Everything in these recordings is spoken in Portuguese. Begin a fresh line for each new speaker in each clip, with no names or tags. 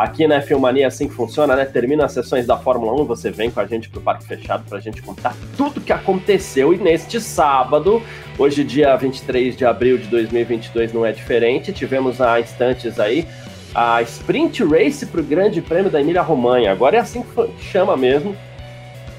Aqui na Filmania assim que funciona, né? Termina as sessões da Fórmula 1, você vem com a gente pro Parque Fechado pra gente contar tudo que aconteceu. E neste sábado, hoje dia 23 de abril de 2022 não é diferente, tivemos há instantes aí a Sprint Race pro Grande Prêmio da Emília Romanha. Agora é assim que chama mesmo,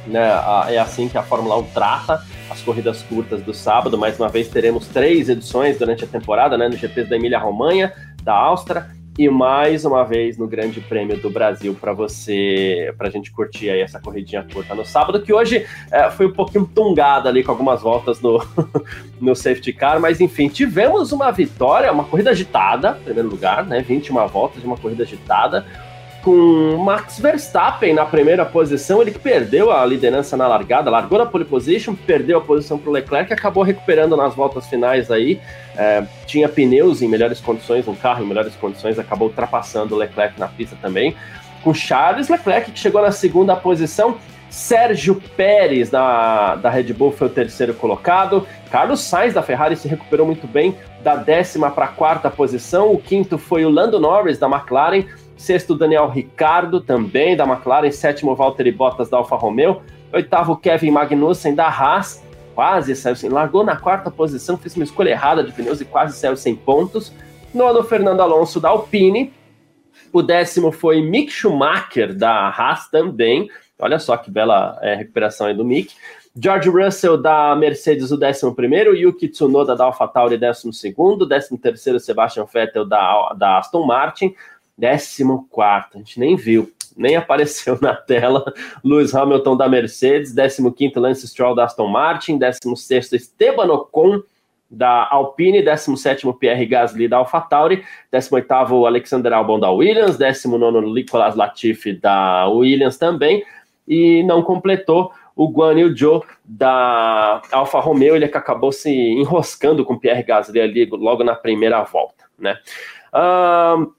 né? É assim que a Fórmula 1 trata as corridas curtas do sábado. Mais uma vez teremos três edições durante a temporada, né? No GP da Emília Romanha, da Áustria e mais uma vez no Grande Prêmio do Brasil para você, para a gente curtir aí essa corridinha curta no sábado, que hoje é, foi um pouquinho tungada ali com algumas voltas no, no safety car, mas enfim, tivemos uma vitória, uma corrida agitada, em primeiro lugar, né? 21 voltas de uma corrida agitada com Max Verstappen na primeira posição, ele que perdeu a liderança na largada, largou na pole position, perdeu a posição para o Leclerc, acabou recuperando nas voltas finais aí, é, tinha pneus em melhores condições, um carro em melhores condições, acabou ultrapassando o Leclerc na pista também, com Charles Leclerc que chegou na segunda posição, Sérgio Pérez da, da Red Bull foi o terceiro colocado. Carlos Sainz da Ferrari se recuperou muito bem da décima para a quarta posição. O quinto foi o Lando Norris da McLaren. Sexto, Daniel Ricardo, também da McLaren. Sétimo, Valtteri Bottas da Alfa Romeo. Oitavo, Kevin Magnussen da Haas. Quase saiu sem. Largou na quarta posição, fez uma escolha errada de pneus e quase saiu sem pontos. Nono, Fernando Alonso da Alpine. O décimo foi Mick Schumacher da Haas também. Olha só que bela é, recuperação aí do Mick. George Russell da Mercedes, o 11, Yuki Tsunoda da AlphaTauri, 12, 13, Sebastian Vettel da, da Aston Martin, 14, a gente nem viu, nem apareceu na tela. Lewis Hamilton da Mercedes, 15, Lance Stroll da Aston Martin, 16, Esteban Ocon da Alpine, 17 Pierre Gasly da AlphaTauri, 18 Alexander Albon da Williams, 19 Nicolas Latifi da Williams também, e não completou o Guan Yu Zhou da Alfa Romeo, ele que acabou se enroscando com Pierre Gasly ali logo na primeira volta, né? Uh,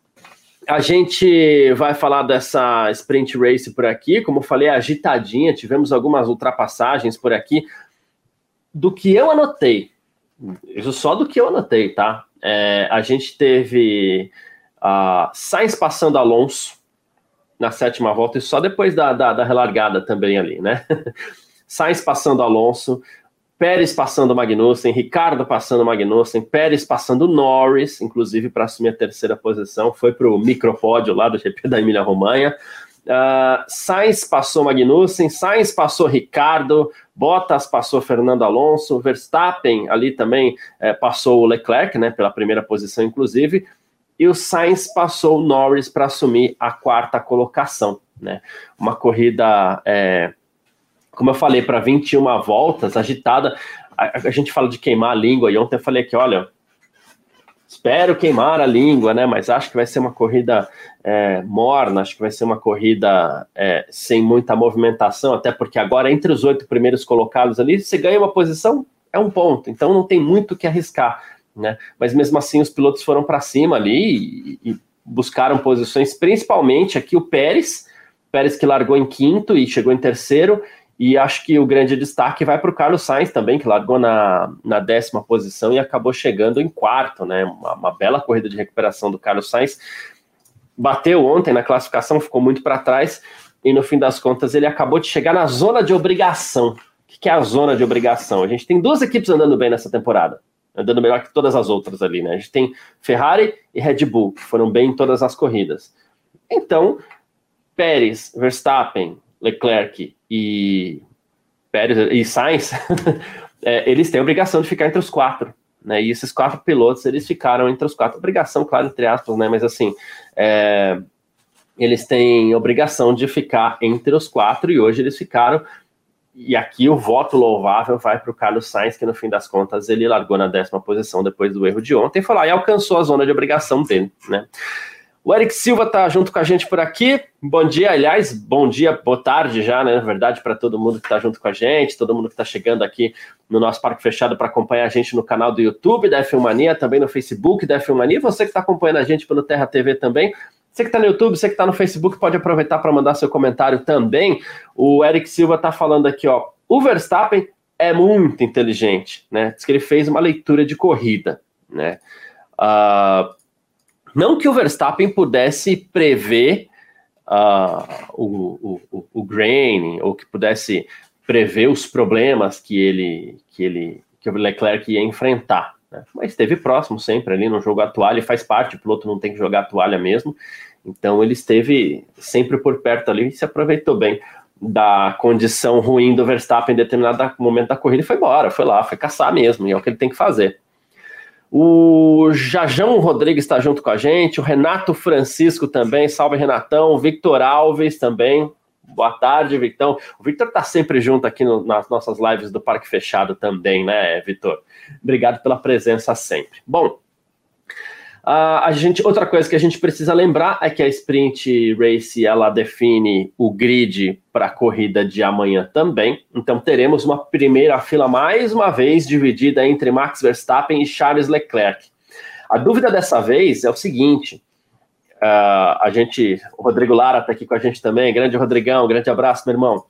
a gente vai falar dessa sprint race por aqui, como falei, agitadinha, tivemos algumas ultrapassagens por aqui. Do que eu anotei, isso só do que eu anotei, tá? É, a gente teve uh, Sainz passando Alonso na sétima volta, e só depois da, da, da relargada também ali, né? Sainz passando Alonso, Pérez passando Magnussen, Ricardo passando Magnussen, Pérez passando Norris, inclusive para assumir a terceira posição, foi para o micropódio lá do GP da Emília Romanha. Uh, Sainz passou Magnussen, Sainz passou Ricardo, Bottas passou Fernando Alonso, Verstappen ali também é, passou o Leclerc, né, pela primeira posição, inclusive, e o Sainz passou o Norris para assumir a quarta colocação, né? Uma corrida é, como eu falei, para 21 voltas, agitada. A, a, gente fala de queimar a língua, e ontem eu falei que, olha, espero queimar a língua, né? Mas acho que vai ser uma corrida é, morna, acho que vai ser uma corrida é, sem muita movimentação, até porque agora, entre os oito primeiros colocados ali, você ganha uma posição, é um ponto, então não tem muito o que arriscar, né? Mas mesmo assim, os pilotos foram para cima ali e, e buscaram posições, principalmente aqui o Pérez. Pérez que largou em quinto e chegou em terceiro, e acho que o grande destaque vai para o Carlos Sainz também, que largou na, na décima posição e acabou chegando em quarto, né? Uma, uma bela corrida de recuperação do Carlos Sainz. Bateu ontem na classificação, ficou muito para trás, e no fim das contas ele acabou de chegar na zona de obrigação. O que é a zona de obrigação? A gente tem duas equipes andando bem nessa temporada, andando melhor que todas as outras ali, né? A gente tem Ferrari e Red Bull, que foram bem em todas as corridas. Então, Pérez, Verstappen, Leclerc e Pérez e Sainz, é, eles têm a obrigação de ficar entre os quatro. Né, e esses quatro pilotos, eles ficaram entre os quatro. Obrigação, claro, entre aspas, né? Mas assim, é, eles têm obrigação de ficar entre os quatro, e hoje eles ficaram. E aqui o voto louvável vai para o Carlos Sainz, que no fim das contas ele largou na décima posição depois do erro de ontem e falou, e alcançou a zona de obrigação dele, né? O Eric Silva está junto com a gente por aqui. Bom dia, aliás, bom dia, boa tarde já, né? Na verdade, para todo mundo que está junto com a gente, todo mundo que está chegando aqui no nosso Parque Fechado para acompanhar a gente no canal do YouTube da Filmania, também no Facebook da Filmania. E você que está acompanhando a gente pelo Terra TV também. Você que está no YouTube, você que está no Facebook, pode aproveitar para mandar seu comentário também. O Eric Silva está falando aqui, ó. O Verstappen é muito inteligente, né? Diz que ele fez uma leitura de corrida, né? Uh, não que o Verstappen pudesse prever uh, o, o, o ou que pudesse prever os problemas que ele, que ele, que o Leclerc ia enfrentar. Né? Mas esteve próximo sempre ali no jogo a toalha, e faz parte, o piloto não tem que jogar a toalha mesmo. Então ele esteve sempre por perto ali e se aproveitou bem da condição ruim do Verstappen em determinado momento da corrida e foi embora, foi lá, foi caçar mesmo, e é o que ele tem que fazer. O Jajão Rodrigues está junto com a gente, o Renato Francisco também, salve Renatão, o Victor Alves também, boa tarde, Victor. O Victor está sempre junto aqui no, nas nossas lives do Parque Fechado também, né, Victor? Obrigado pela presença sempre. Bom, Uh, a gente, outra coisa que a gente precisa lembrar é que a Sprint Race ela define o grid para a corrida de amanhã também. Então teremos uma primeira fila mais uma vez dividida entre Max Verstappen e Charles Leclerc. A dúvida dessa vez é o seguinte: uh, a gente, o Rodrigo Lara está aqui com a gente também. Grande Rodrigão, grande abraço, meu irmão.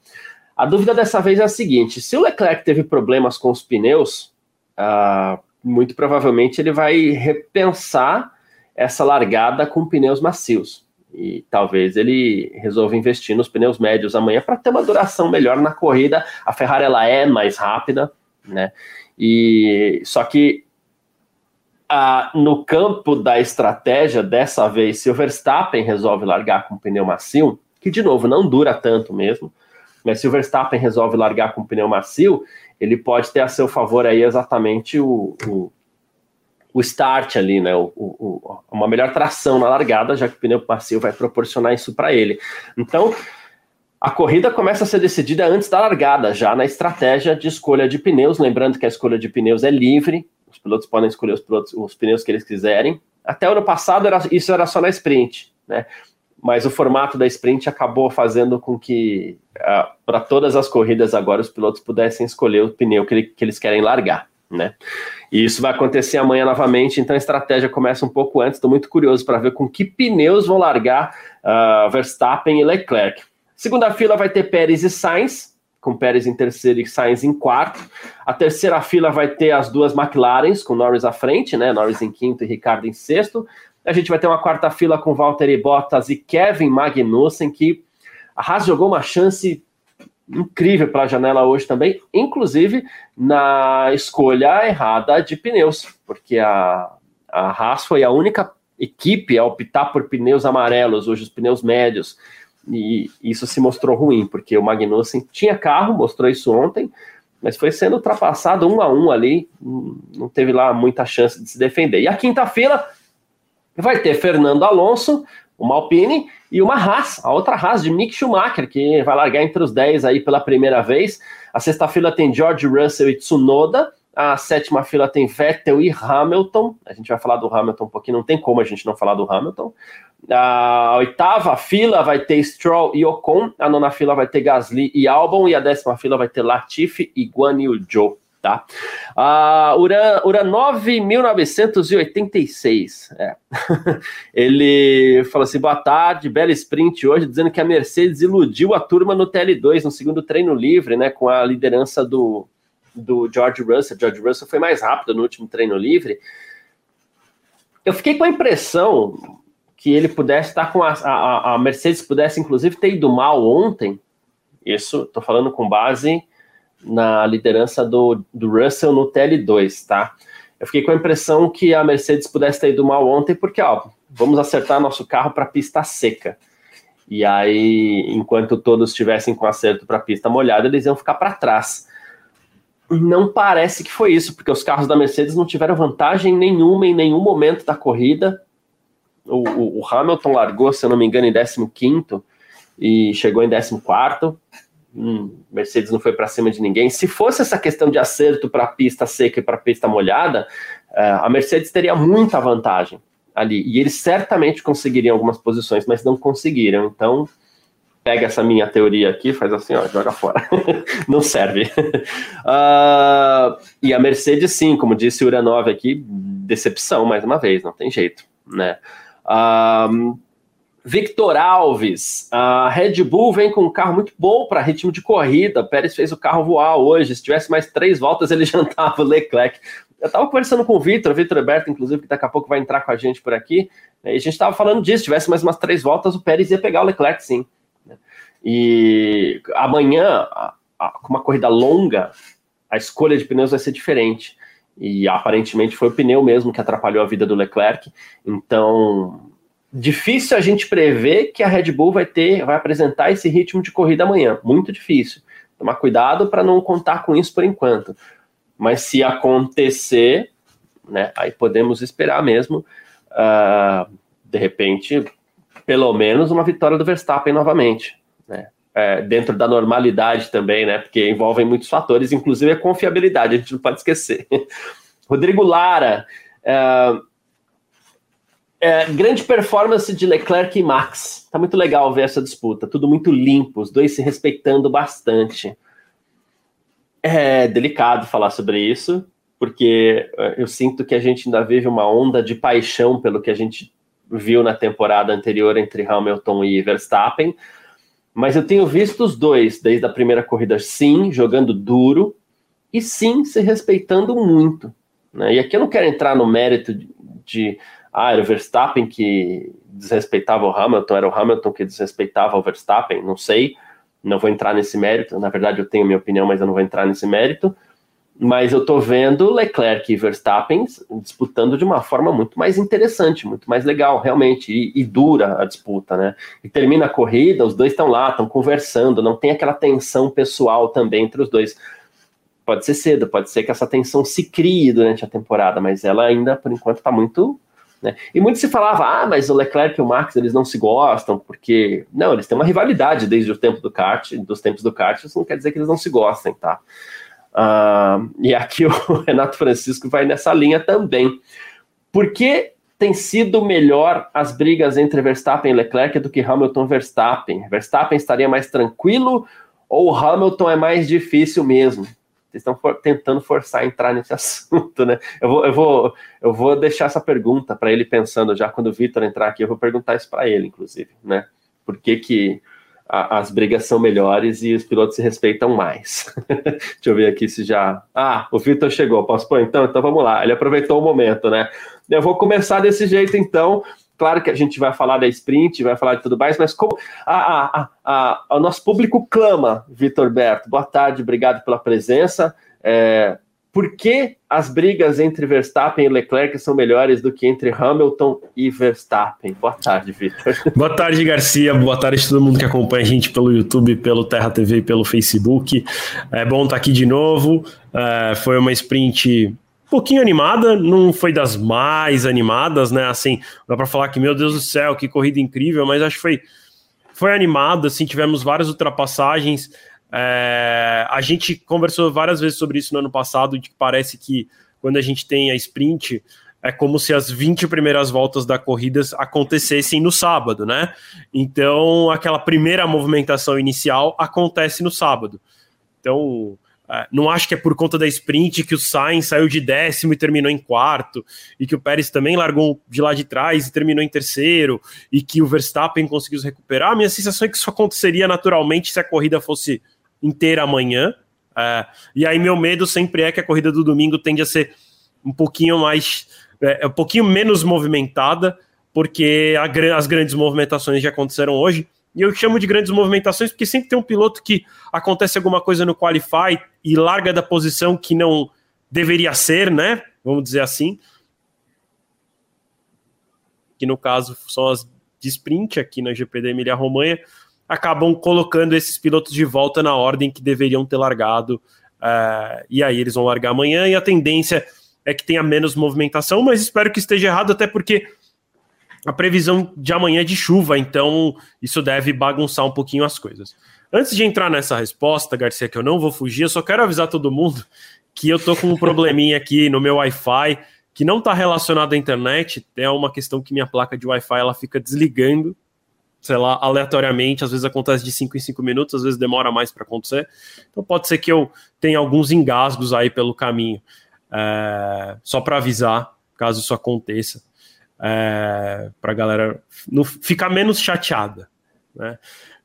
A dúvida dessa vez é a seguinte: se o Leclerc teve problemas com os pneus, uh, muito provavelmente ele vai repensar essa largada com pneus macios. E talvez ele resolva investir nos pneus médios amanhã para ter uma duração melhor na corrida. A Ferrari ela é mais rápida, né? E só que no campo da estratégia dessa vez, se o Verstappen resolve largar com pneu macio, que de novo não dura tanto mesmo, mas se o Verstappen resolve largar com pneu macio, ele pode ter a seu favor aí exatamente o, o, o start ali, né? O, o, uma melhor tração na largada, já que o pneu macio vai proporcionar isso para ele. Então, a corrida começa a ser decidida antes da largada, já na estratégia de escolha de pneus. Lembrando que a escolha de pneus é livre, os pilotos podem escolher os, pilotos, os pneus que eles quiserem. Até o ano passado era, isso era só na sprint, né? Mas o formato da sprint acabou fazendo com que uh, para todas as corridas agora os pilotos pudessem escolher o pneu que, ele, que, eles querem largar, né? E isso vai acontecer amanhã novamente, então a estratégia começa um pouco antes. Estou muito curioso para ver com que pneus vão largar uh, Verstappen e Leclerc. Segunda fila vai ter Pérez e Sainz, com Pérez em terceiro e Sainz em quarto. A terceira fila vai ter as duas McLarens, com Norris à frente, né? Norris em quinto e Ricardo em sexto. A gente vai ter uma quarta fila com Valtteri Bottas e Kevin Magnussen, que a Haas jogou uma chance incrível para a janela hoje também, inclusive na escolha errada de pneus, porque a, a Haas foi a única equipe a optar por pneus amarelos, hoje os pneus médios, e isso se mostrou ruim, porque o Magnussen tinha carro, mostrou isso ontem, mas foi sendo ultrapassado um a um ali, não teve lá muita chance de se defender. E a quinta fila vai ter Fernando Alonso, uma Alpine e uma Haas, a outra Haas de Mick Schumacher, que vai largar entre os 10 aí pela primeira vez. A sexta fila tem George Russell e Tsunoda. A sétima fila tem Vettel e Hamilton. A gente vai falar do Hamilton um pouquinho, não tem como a gente não falar do Hamilton. A oitava fila vai ter Stroll e Ocon. A nona fila vai ter Gasly e Albon. E a décima fila vai ter Latifi e Guan Yu Zhou tá? Uh, Uran, Uran 9.1986, é. ele falou assim, boa tarde, bela sprint hoje, dizendo que a Mercedes iludiu a turma no TL2, no segundo treino livre, né, com a liderança do, do George Russell, George Russell foi mais rápido no último treino livre, eu fiquei com a impressão que ele pudesse estar com a, a, a Mercedes pudesse inclusive ter ido mal ontem, isso, tô falando com base na liderança do, do Russell no TL2, tá? Eu fiquei com a impressão que a Mercedes pudesse ter ido mal ontem, porque, ó, vamos acertar nosso carro para pista seca. E aí, enquanto todos estivessem com acerto para pista molhada, eles iam ficar para trás. Não parece que foi isso, porque os carros da Mercedes não tiveram vantagem nenhuma em nenhum momento da corrida. O, o, o Hamilton largou, se eu não me engano, em 15 e chegou em 14 hum, Mercedes não foi para cima de ninguém. Se fosse essa questão de acerto para pista seca e para pista molhada, uh, a Mercedes teria muita vantagem. ali. E eles certamente conseguiriam algumas posições, mas não conseguiram. Então, pega essa minha teoria aqui, faz assim, ó, joga fora. não serve. Uh, e a Mercedes, sim, como disse o Uranov aqui, decepção mais uma vez, não tem jeito, né? Uh, Victor Alves, a Red Bull vem com um carro muito bom para ritmo de corrida. Pérez fez o carro voar hoje. Se tivesse mais três voltas, ele jantava o Leclerc. Eu estava conversando com o Vitor, o Vitor Roberto, inclusive, que daqui a pouco vai entrar com a gente por aqui. E a gente estava falando disso. Se tivesse mais umas três voltas, o Pérez ia pegar o Leclerc, sim. E amanhã, com uma corrida longa, a escolha de pneus vai ser diferente. E aparentemente foi o pneu mesmo que atrapalhou a vida do Leclerc. Então, difícil a gente prever que a Red Bull vai ter, vai apresentar esse ritmo de corrida amanhã. Muito difícil. Tomar cuidado para não contar com isso por enquanto. Mas se acontecer, né, aí podemos esperar mesmo, uh, de repente, pelo menos uma vitória do Verstappen novamente, né? É, dentro da normalidade também, né? Porque envolvem muitos fatores, inclusive a confiabilidade, a gente não pode esquecer. Rodrigo Lara, uh, é, grande performance de Leclerc e Max. Tá muito legal ver essa disputa. Tudo muito limpo, os dois se respeitando bastante. É delicado falar sobre isso, porque é, eu sinto que a gente ainda vive uma onda de paixão pelo que a gente viu na temporada anterior entre Hamilton e Verstappen. Mas eu tenho visto os dois, desde a primeira corrida, sim, jogando duro e sim se respeitando muito. Né? E aqui eu não quero entrar no mérito de, de ah, era o Verstappen que desrespeitava o Hamilton, era o Hamilton que desrespeitava o Verstappen, não sei, não vou entrar nesse mérito, na verdade eu tenho minha opinião, mas eu não vou entrar nesse mérito, mas eu tô vendo Leclerc e Verstappen disputando de uma forma muito mais interessante, muito mais legal, realmente, e, e dura a disputa, né? E termina a corrida, os dois estão lá, estão conversando, não tem aquela tensão pessoal também entre os dois. Pode ser cedo, pode ser que essa tensão se crie durante a temporada, mas ela ainda, por enquanto, está muito né? E muito se falava, ah, mas o Leclerc e o Max eles não se gostam, porque. Não, eles têm uma rivalidade desde o tempo do kart, dos tempos do kart, isso não quer dizer que eles não se gostem, tá? Uh, e aqui o Renato Francisco vai nessa linha também. Por que tem sido melhor as brigas entre Verstappen e Leclerc do que Hamilton e Verstappen? Verstappen estaria mais tranquilo ou Hamilton é mais difícil mesmo? Estão for, tentando forçar a entrar nesse assunto, né? Eu vou, eu vou, eu vou deixar essa pergunta para ele pensando já quando o Vitor entrar aqui, eu vou perguntar isso para ele, inclusive, né? Por que, que a, as brigas são melhores e os pilotos se respeitam mais? Deixa eu ver aqui se já. Ah, o Vitor chegou, posso pôr então? Então vamos lá, ele aproveitou o momento, né? Eu vou começar desse jeito então. Claro que a gente vai falar da sprint, vai falar de tudo mais, mas como a, a, a, o nosso público clama, Vitor Berto. Boa tarde, obrigado pela presença. É, por que as brigas entre Verstappen e Leclerc são melhores do que entre Hamilton e Verstappen? Boa tarde, Vitor.
Boa tarde, Garcia. Boa tarde a todo mundo que acompanha a gente pelo YouTube, pelo Terra TV e pelo Facebook. É bom estar aqui de novo. É, foi uma sprint pouquinho animada, não foi das mais animadas, né? Assim, dá para falar que, meu Deus do céu, que corrida incrível, mas acho que foi, foi animado, assim, tivemos várias ultrapassagens. É, a gente conversou várias vezes sobre isso no ano passado, de que parece que quando a gente tem a sprint, é como se as 20 primeiras voltas da corrida acontecessem no sábado, né? Então, aquela primeira movimentação inicial acontece no sábado. Então, não acho que é por conta da sprint que o Sainz saiu de décimo e terminou em quarto, e que o Pérez também largou de lá de trás e terminou em terceiro, e que o Verstappen conseguiu se recuperar. A minha sensação é que isso aconteceria naturalmente se a corrida fosse inteira amanhã. É, e aí meu medo sempre é que a corrida do domingo tende a ser um pouquinho mais, é, um pouquinho menos movimentada, porque a, as grandes movimentações já aconteceram hoje. E eu chamo de grandes movimentações porque sempre tem um piloto que acontece alguma coisa no Qualify e larga da posição que não deveria ser, né? Vamos dizer assim. Que no caso são as de sprint aqui na GP da Emília Romanha, acabam colocando esses pilotos de volta na ordem que deveriam ter largado. Uh, e aí eles vão largar amanhã e a tendência é que tenha menos movimentação, mas espero que esteja errado, até porque a previsão de amanhã é de chuva, então isso deve bagunçar um pouquinho as coisas. Antes de entrar nessa resposta, Garcia, que eu não vou fugir, eu só quero avisar todo mundo que eu tô com um probleminha aqui no meu Wi-Fi que não está relacionado à internet, é uma questão que minha placa de Wi-Fi ela fica desligando, sei lá, aleatoriamente, às vezes acontece de 5 em 5 minutos, às vezes demora mais para acontecer. Então pode ser que eu tenha alguns engasgos aí pelo caminho. É, só para avisar, caso isso aconteça, é, para a galera não, ficar menos chateada. Né?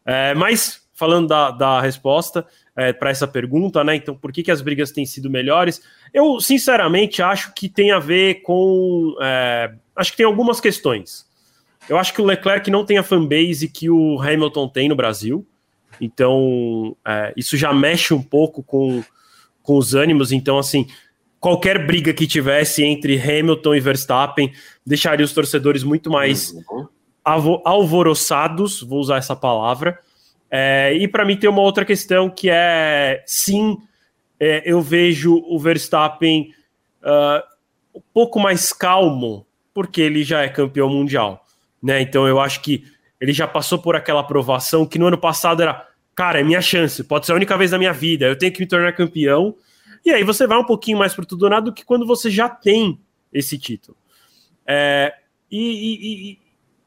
É, mas, falando da, da resposta, é, para essa pergunta, né? Então, por que, que as brigas têm sido melhores? Eu, sinceramente, acho que tem a ver com. É, acho que tem algumas questões. Eu acho que o Leclerc não tem a fanbase que o Hamilton tem no Brasil. Então, é, isso já mexe um pouco com, com os ânimos. Então, assim, qualquer briga que tivesse entre Hamilton e Verstappen deixaria os torcedores muito mais uhum. alvoroçados, vou usar essa palavra. É, e para mim tem uma outra questão que é sim, é, eu vejo o Verstappen uh, um pouco mais calmo, porque ele já é campeão mundial. Né? Então eu acho que ele já passou por aquela aprovação que no ano passado era, cara, é minha chance, pode ser a única vez na minha vida, eu tenho que me tornar campeão. E aí você vai um pouquinho mais para tudo ou nada do que quando você já tem esse título. É, e, e,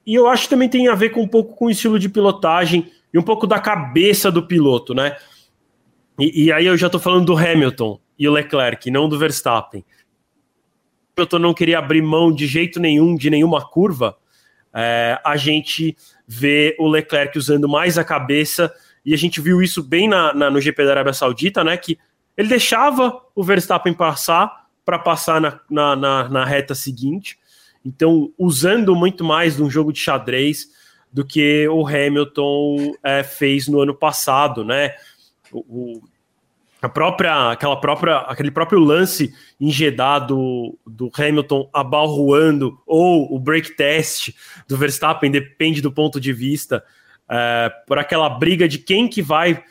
e eu acho que também tem a ver com um pouco com o estilo de pilotagem e um pouco da cabeça do piloto, né? E, e aí eu já estou falando do Hamilton e o Leclerc, não do Verstappen. O Hamilton não queria abrir mão de jeito nenhum de nenhuma curva. É, a gente vê o Leclerc usando mais a cabeça e a gente viu isso bem na, na, no GP da Arábia Saudita, né? Que ele deixava o Verstappen passar para passar na, na, na, na reta seguinte. Então, usando muito mais de um jogo de xadrez, do que o Hamilton é, fez no ano passado, né? O, a própria, aquela própria, aquele próprio lance engedado do Hamilton abalroando ou o break test do Verstappen depende do ponto de vista é, por aquela briga de quem que vai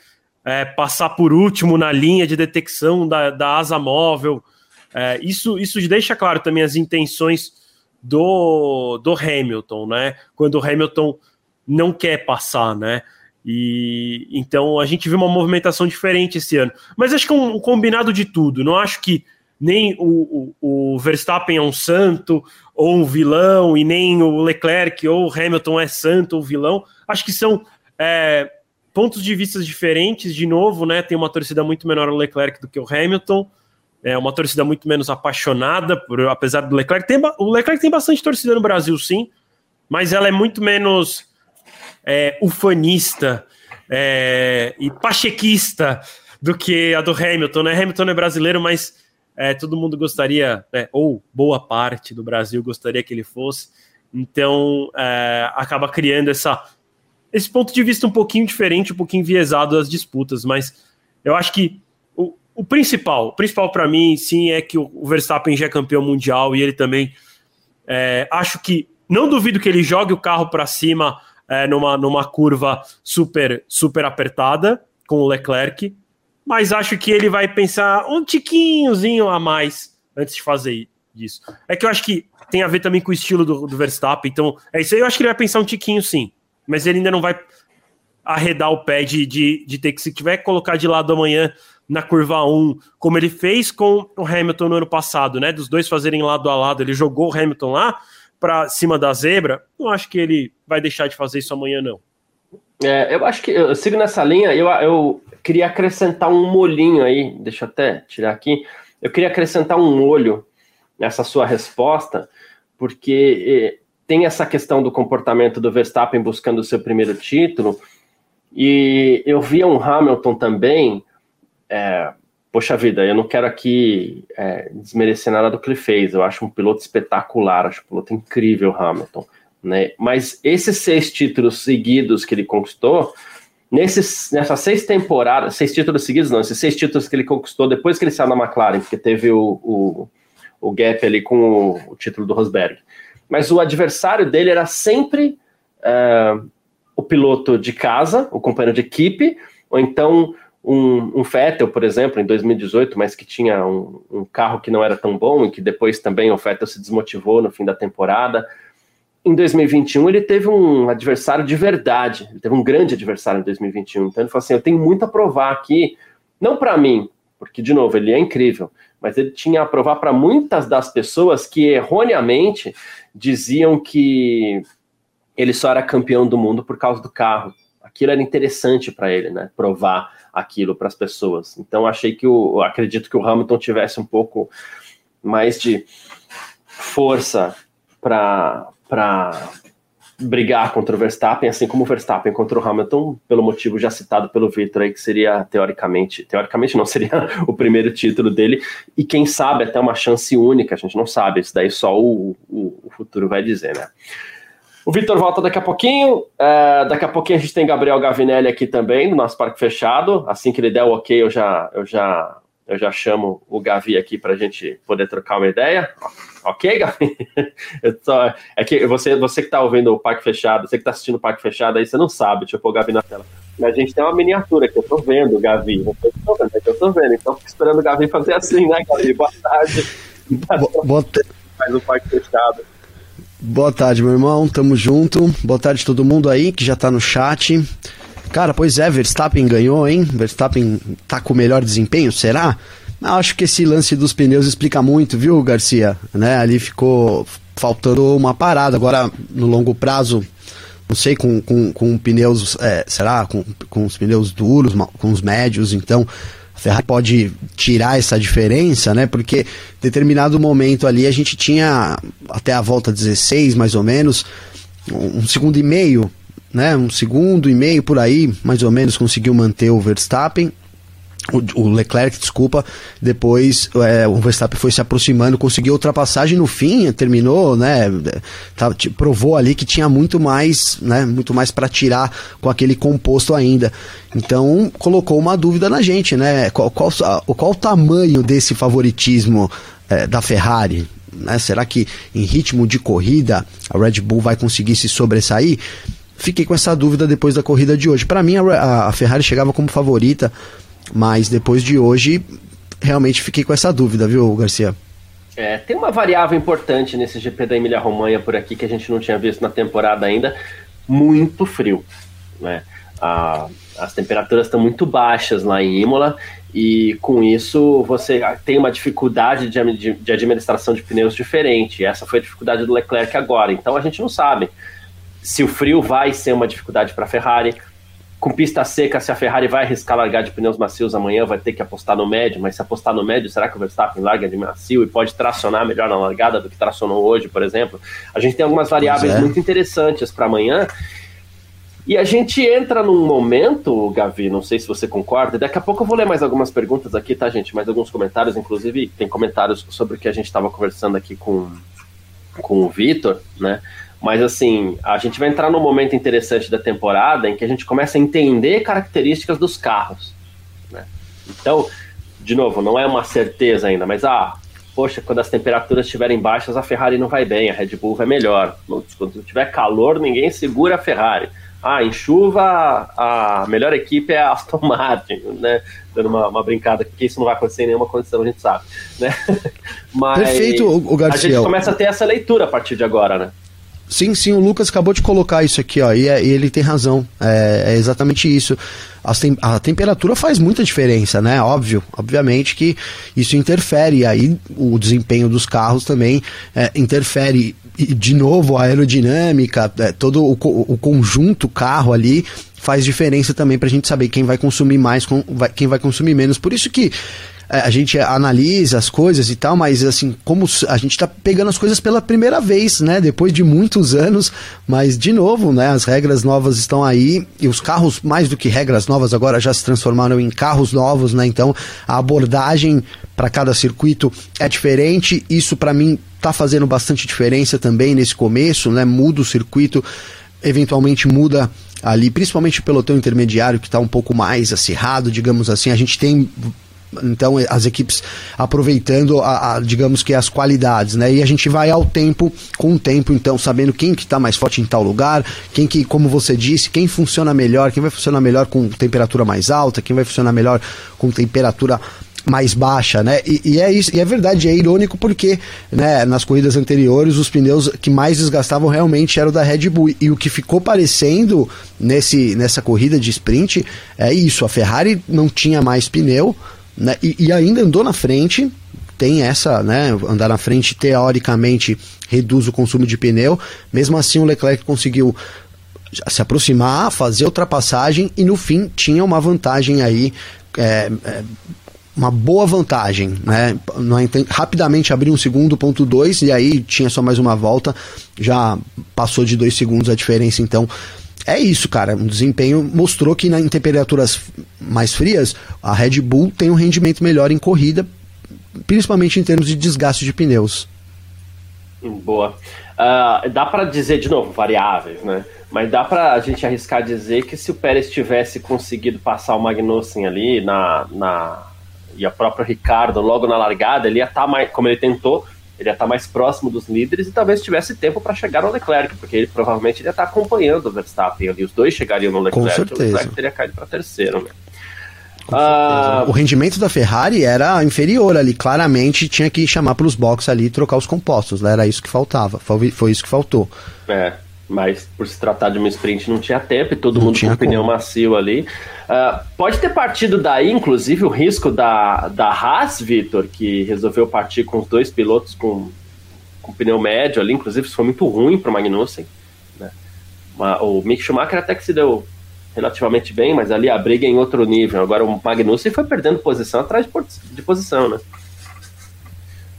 é, passar por último na linha de detecção da, da asa móvel. É, isso, isso deixa claro também as intenções do, do Hamilton, né? Quando o Hamilton não quer passar, né? E então a gente viu uma movimentação diferente esse ano. Mas acho que é um, um combinado de tudo. Não acho que nem o, o, o, Verstappen é um santo ou um vilão, e nem o Leclerc ou o Hamilton é santo ou vilão. Acho que são é, pontos de vista diferentes. De novo, né? Tem uma torcida muito menor o Leclerc do que o Hamilton. É uma torcida muito menos apaixonada, por, apesar do Leclerc. Tem, o Leclerc tem bastante torcida no Brasil, sim, mas ela é muito menos é, ufanista é, e pachequista do que a do Hamilton. Né? Hamilton é brasileiro, mas é, todo mundo gostaria, né, ou boa parte do Brasil gostaria que ele fosse. Então é, acaba criando essa, esse ponto de vista um pouquinho diferente, um pouquinho enviesado das disputas. Mas eu acho que o, o principal, o principal para mim, sim, é que o Verstappen já é campeão mundial e ele também. É, acho que não duvido que ele jogue o carro para cima é, numa, numa curva super, super apertada com o Leclerc, mas acho que ele vai pensar um tiquinhozinho a mais antes de fazer isso. É que eu acho que tem a ver também com o estilo do, do Verstappen, então é isso aí. Eu acho que ele vai pensar um tiquinho sim, mas ele ainda não vai arredar o pé de, de, de ter que, se tiver que colocar de lado amanhã na curva 1, como ele fez com o Hamilton no ano passado, né? Dos dois fazerem lado a lado, ele jogou o Hamilton lá, para cima da zebra, não acho que ele vai deixar de fazer isso amanhã, não.
É, eu acho que eu sigo nessa linha. Eu, eu queria acrescentar um molhinho aí, deixa eu até tirar aqui. Eu queria acrescentar um molho nessa sua resposta, porque tem essa questão do comportamento do Verstappen buscando o seu primeiro título, e eu via um Hamilton também é, poxa vida, eu não quero aqui é, desmerecer nada do que ele fez. Eu acho um piloto espetacular, acho um piloto incrível, Hamilton. Né? Mas esses seis títulos seguidos que ele conquistou, nesses, nessas seis temporadas, seis títulos seguidos, não, esses seis títulos que ele conquistou depois que ele saiu da McLaren, porque teve o, o, o gap ali com o, o, título do Rosberg. Mas o adversário dele era sempre uh, o piloto de casa, o companheiro de equipe, ou então um, um Vettel, por exemplo, em 2018, mas que tinha um, um, carro que não era tão bom e que depois também o Vettel se desmotivou no fim da temporada. Em 2021, ele teve um adversário de verdade, ele teve um grande adversário em 2021. Então, ele falou assim: eu tenho muito a provar aqui, não para mim, porque, de novo, ele é incrível, mas ele tinha a provar para muitas das pessoas que erroneamente diziam que ele só era campeão do mundo por causa do carro. Aquilo era interessante para ele, né? Provar aquilo para as pessoas. Então achei que o, acredito que o Hamilton tivesse um pouco mais de força para brigar contra o Verstappen, assim como o Verstappen contra o Hamilton, pelo motivo já citado pelo Victor aí, que seria teoricamente, teoricamente não, seria o primeiro título dele, e quem sabe até uma chance única, a gente não sabe, isso daí só o, o, o futuro vai dizer, né? O Vitor volta daqui a pouquinho. É, daqui a pouquinho a gente tem Gabriel Gavinelli aqui também, no nosso parque fechado. Assim que ele der o ok, eu já, eu já, eu já chamo o Gavi aqui para a gente poder trocar uma ideia. Ok, Gavi? Tô, é que você, você que está ouvindo o parque fechado, você que está assistindo o parque fechado aí, você não sabe. Deixa eu pôr o Gavi na tela. A gente tem uma miniatura que eu tô vendo, Gavi. Não vendo, é que eu tô vendo. Então, fico esperando o Gavi fazer assim, né, Gavi? Boa tarde.
Boa tarde.
Faz o parque fechado.
Boa tarde, meu irmão. Tamo junto. Boa tarde todo mundo aí que já tá no chat. Cara, pois é, Verstappen ganhou, hein? Verstappen tá com o melhor desempenho, será? Acho que esse lance dos pneus explica muito, viu, Garcia? Né? Ali ficou faltando uma parada. Agora, no longo prazo, não sei, com, com, com pneus, é, será? Com, com os pneus duros, com os médios, então Ferrari pode tirar essa diferença, né? Porque determinado momento ali a gente tinha até a volta 16, mais ou menos, um segundo e meio, né? Um segundo e meio por aí, mais ou menos, conseguiu manter o Verstappen o, Leclerc, desculpa, depois é, o Verstappen foi se aproximando, conseguiu ultrapassagem no fim, terminou, né, tá, provou ali que tinha muito mais, né, muito mais para tirar com aquele composto ainda. Então, colocou uma dúvida na gente, né, qual, qual, qual o tamanho desse favoritismo é, da Ferrari? Né? Será que em ritmo de corrida a Red Bull vai conseguir se sobressair? Fiquei com essa dúvida depois da corrida de hoje. Para mim, a, a Ferrari chegava como favorita mas depois de hoje, realmente fiquei com essa dúvida, viu, Garcia?
É, tem uma variável importante nesse GP da Emília Romanha por aqui que a gente não tinha visto na temporada ainda. Muito frio. Né? A, as temperaturas estão muito baixas lá em Imola e com isso você tem uma dificuldade de, de, de administração de pneus diferente. Essa foi a dificuldade do Leclerc agora. Então a gente não sabe se o frio vai ser uma dificuldade para a Ferrari com pista seca, se a Ferrari vai arriscar largar de pneus macios amanhã, vai ter que apostar no médio, mas se apostar no médio, será que o Verstappen larga de macio e pode tracionar melhor na largada do que tracionou hoje, por exemplo? A gente tem algumas variáveis é. muito interessantes para amanhã. E a gente entra num momento, Gavi, não sei se você concorda, daqui a pouco eu vou ler mais algumas perguntas aqui, tá, gente? Mais alguns comentários, inclusive tem comentários sobre o que a gente estava conversando aqui com, com o Vitor, né? Mas assim, a gente vai entrar num momento interessante da temporada em que a gente começa a entender características dos carros. Né? Então, de novo, não é uma certeza ainda, mas ah, poxa, quando as temperaturas estiverem baixas, a Ferrari não vai bem, a Red Bull vai melhor. Quando tiver calor, ninguém segura a Ferrari. Ah, em chuva, a melhor equipe é a Aston Martin, né? Dando uma, uma brincada, porque isso não vai acontecer em nenhuma condição, a gente sabe, né?
Mas Perfeito, o Garcia.
A gente começa a ter essa leitura a partir de agora, né?
Sim, sim, o Lucas acabou de colocar isso aqui, ó, e, é, ele tem razão. É, é exatamente isso. Tem, a temperatura faz muita diferença, né? Óbvio, obviamente que isso interfere. E aí o desempenho dos carros também é, interfere. E, de novo, a aerodinâmica, é, todo o, o conjunto carro ali faz diferença também para a gente saber quem vai consumir mais, quem vai consumir menos. Por isso que a gente analisa as coisas e tal, mas assim, como a gente está pegando as coisas pela primeira vez, né? Depois de muitos anos, mas de novo, né? As regras novas estão aí e os carros, mais do que regras novas, agora já se transformaram em carros novos, né? Então a abordagem para cada circuito é diferente. Isso para mim tá fazendo bastante diferença também nesse começo, né? Muda o circuito, eventualmente muda ali, principalmente o pelotão intermediário que está um pouco mais acirrado, digamos assim. A gente tem então as equipes aproveitando a, a, digamos que as qualidades, né? E a gente vai ao tempo com o tempo, então sabendo quem que está mais forte em tal lugar, quem que, como você disse, quem funciona melhor, quem vai funcionar melhor com temperatura mais alta, quem vai funcionar melhor com temperatura mais baixa, né? E, e, é isso, e é verdade, é irônico porque, né, nas corridas anteriores os pneus que mais desgastavam realmente eram da Red Bull e o que ficou parecendo nesse nessa corrida de sprint é isso, a Ferrari não tinha mais pneu, né? E, e ainda andou na frente, tem essa, né? Andar na frente teoricamente reduz o consumo de pneu. Mesmo assim, o Leclerc conseguiu se aproximar, fazer ultrapassagem e no fim tinha uma vantagem aí. É, é, uma boa vantagem, né? Rapidamente abriu um segundo, ponto dois, e aí tinha só mais uma volta, já passou de dois segundos a diferença, então é isso, cara. O desempenho mostrou que na, em temperaturas mais frias, a Red Bull tem um rendimento melhor em corrida, principalmente em termos de desgaste de pneus.
Boa. Uh, dá para dizer, de novo, variáveis, né? Mas dá para a gente arriscar dizer que se o Pérez tivesse conseguido passar o Magnussen ali na, na e a própria Ricardo logo na largada, ele ia estar tá mais, como ele tentou, ele ia estar tá mais próximo dos líderes e talvez tivesse tempo para chegar no Leclerc, porque ele provavelmente ia estar tá acompanhando o Verstappen ali. Os dois chegariam no Leclerc,
Com certeza. o Leclerc
teria caído para terceiro, né?
Ah, o rendimento da Ferrari era inferior ali, claramente tinha que chamar para os boxes ali e trocar os compostos, né? era isso que faltava, foi, foi isso que faltou.
É, mas por se tratar de uma sprint não tinha tempo e todo não mundo com pneu macio ali. Uh, pode ter partido daí, inclusive, o risco da, da Haas, Vitor, que resolveu partir com os dois pilotos com, com pneu médio ali, inclusive isso foi muito ruim para o Magnussen. Né? o Mick Schumacher até que se deu relativamente bem, mas ali a briga é em outro nível. Agora o Magnussen foi perdendo posição atrás de, de posição, né?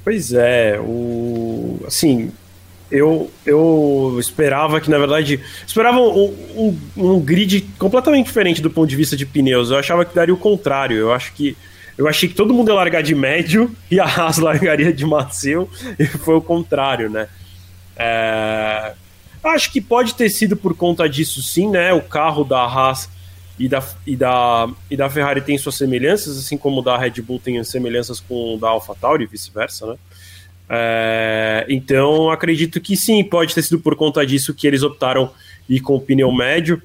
Pois é, o assim, eu, eu esperava que, na verdade, esperava um, um, um, grid completamente diferente do ponto de vista de pneus. Eu achava que daria o contrário. Eu acho que eu achei que todo mundo ia largar de médio e a Haas largaria de macio, e foi o contrário, né? É, Acho que pode ter sido por conta disso, sim, né? O carro da Haas e da, e da, e da Ferrari tem suas semelhanças, assim como o da Red Bull tem semelhanças com o da AlphaTauri e vice-versa, né? É, então, acredito que sim, pode ter sido por conta disso que eles optaram ir com o pneu médio.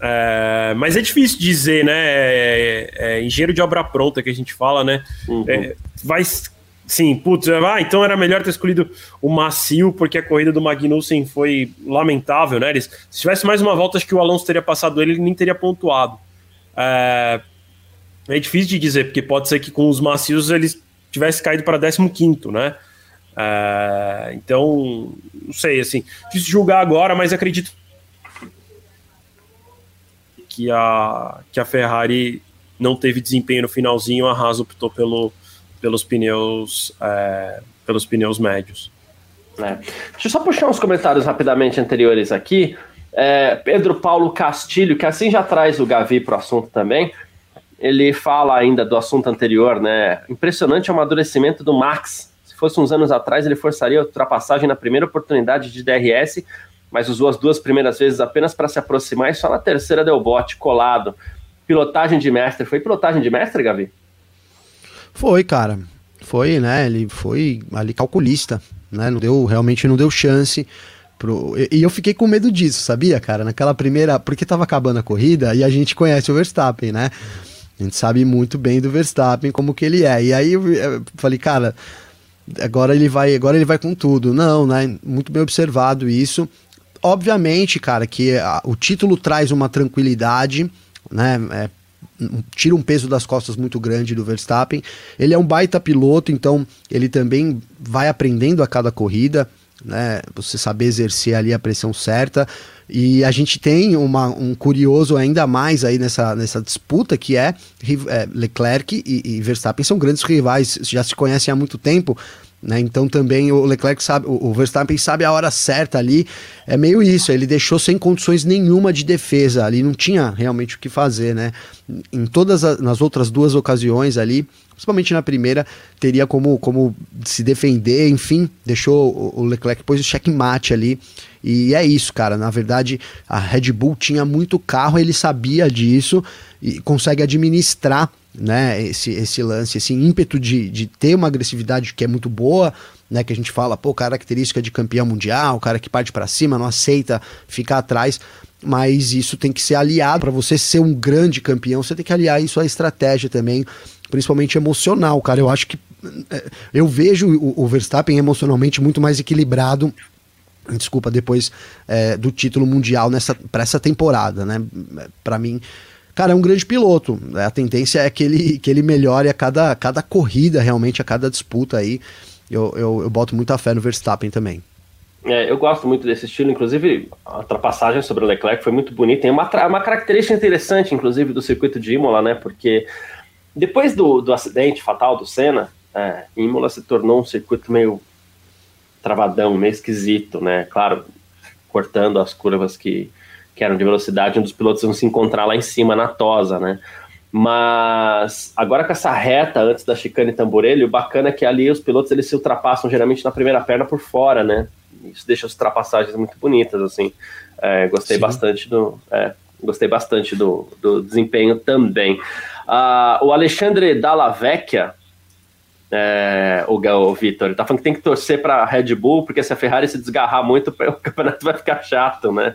É, mas é difícil dizer, né? É, é, engenheiro de obra pronta que a gente fala, né? Uhum. É, vai Sim, putz, ah, então era melhor ter escolhido o macio, porque a corrida do Magnussen foi lamentável, né? Eles, se tivesse mais uma volta, acho que o Alonso teria passado ele, ele nem teria pontuado. É, é difícil de dizer, porque pode ser que com os macios eles tivesse caído para 15, né? É, então, não sei, assim, difícil julgar agora, mas acredito que a, que a Ferrari não teve desempenho no finalzinho, a Haas optou pelo pelos pneus, é, pelos pneus médios.
É. Deixa eu só puxar uns comentários rapidamente anteriores aqui. É, Pedro Paulo Castilho, que assim já traz o Gavi para o assunto também, ele fala ainda do assunto anterior, né? Impressionante o amadurecimento do Max. Se fosse uns anos atrás, ele forçaria a ultrapassagem na primeira oportunidade de DRS, mas usou as duas primeiras vezes apenas para se aproximar e só na terceira deu bote, colado. Pilotagem de mestre. Foi pilotagem de mestre, Gavi?
Foi, cara. Foi, né? Ele foi ali calculista, né? Não deu, realmente não deu chance. Pro... E eu fiquei com medo disso, sabia, cara? Naquela primeira. Porque tava acabando a corrida e a gente conhece o Verstappen, né? A gente sabe muito bem do Verstappen, como que ele é. E aí eu falei, cara, agora ele vai, agora ele vai com tudo. Não, né? Muito bem observado isso. Obviamente, cara, que a, o título traz uma tranquilidade, né? É, tira um peso das costas muito grande do Verstappen. Ele é um baita piloto, então ele também vai aprendendo a cada corrida, né? Você saber exercer ali a pressão certa. E a gente tem uma, um curioso ainda mais aí nessa, nessa disputa que é, é Leclerc e, e Verstappen são grandes rivais, já se conhecem há muito tempo. Né? Então também o Leclerc sabe, o Verstappen sabe a hora certa ali. É meio isso, ele deixou sem condições nenhuma de defesa ali, não tinha realmente o que fazer, né? Em todas as nas outras duas ocasiões ali, principalmente na primeira, teria como, como se defender, enfim, deixou o Leclerc depois o checkmate ali. E é isso, cara. Na verdade, a Red Bull tinha muito carro, ele sabia disso e consegue administrar né, esse, esse lance, esse ímpeto de, de ter uma agressividade que é muito boa, né, que a gente fala, pô, característica de campeão mundial, o cara que parte para cima, não aceita ficar atrás, mas isso tem que ser aliado para você ser um grande campeão, você tem que aliar isso à estratégia também, principalmente emocional, cara. Eu acho que é, eu vejo o, Verstappen emocionalmente muito mais equilibrado desculpa, depois é, do título mundial nessa para essa temporada, né? Para mim, cara, é um grande piloto. A tendência é que ele, que ele melhore a cada, cada corrida, realmente, a cada disputa aí. Eu, eu, eu boto muita fé no Verstappen também.
É, eu gosto muito desse estilo, inclusive a ultrapassagem sobre o Leclerc foi muito bonita. Tem uma, uma característica interessante, inclusive, do circuito de Imola, né? Porque depois do, do acidente fatal do Senna, é, Imola se tornou um circuito meio travadão, meio esquisito, né? Claro, cortando as curvas que, que eram de velocidade, onde os pilotos vão se encontrar lá em cima, na tosa, né? Mas agora com essa reta antes da chicane tamborelho, o bacana é que ali os pilotos eles se ultrapassam geralmente na primeira perna por fora, né? Isso deixa as ultrapassagens muito bonitas, assim. É, gostei Sim. bastante do. É, gostei bastante do, do desempenho também. O Alexandre Dalla Vecchia, é, o, o Vitor, tá falando que tem que torcer para a Red Bull, porque se a Ferrari se desgarrar muito, o campeonato vai ficar chato, né?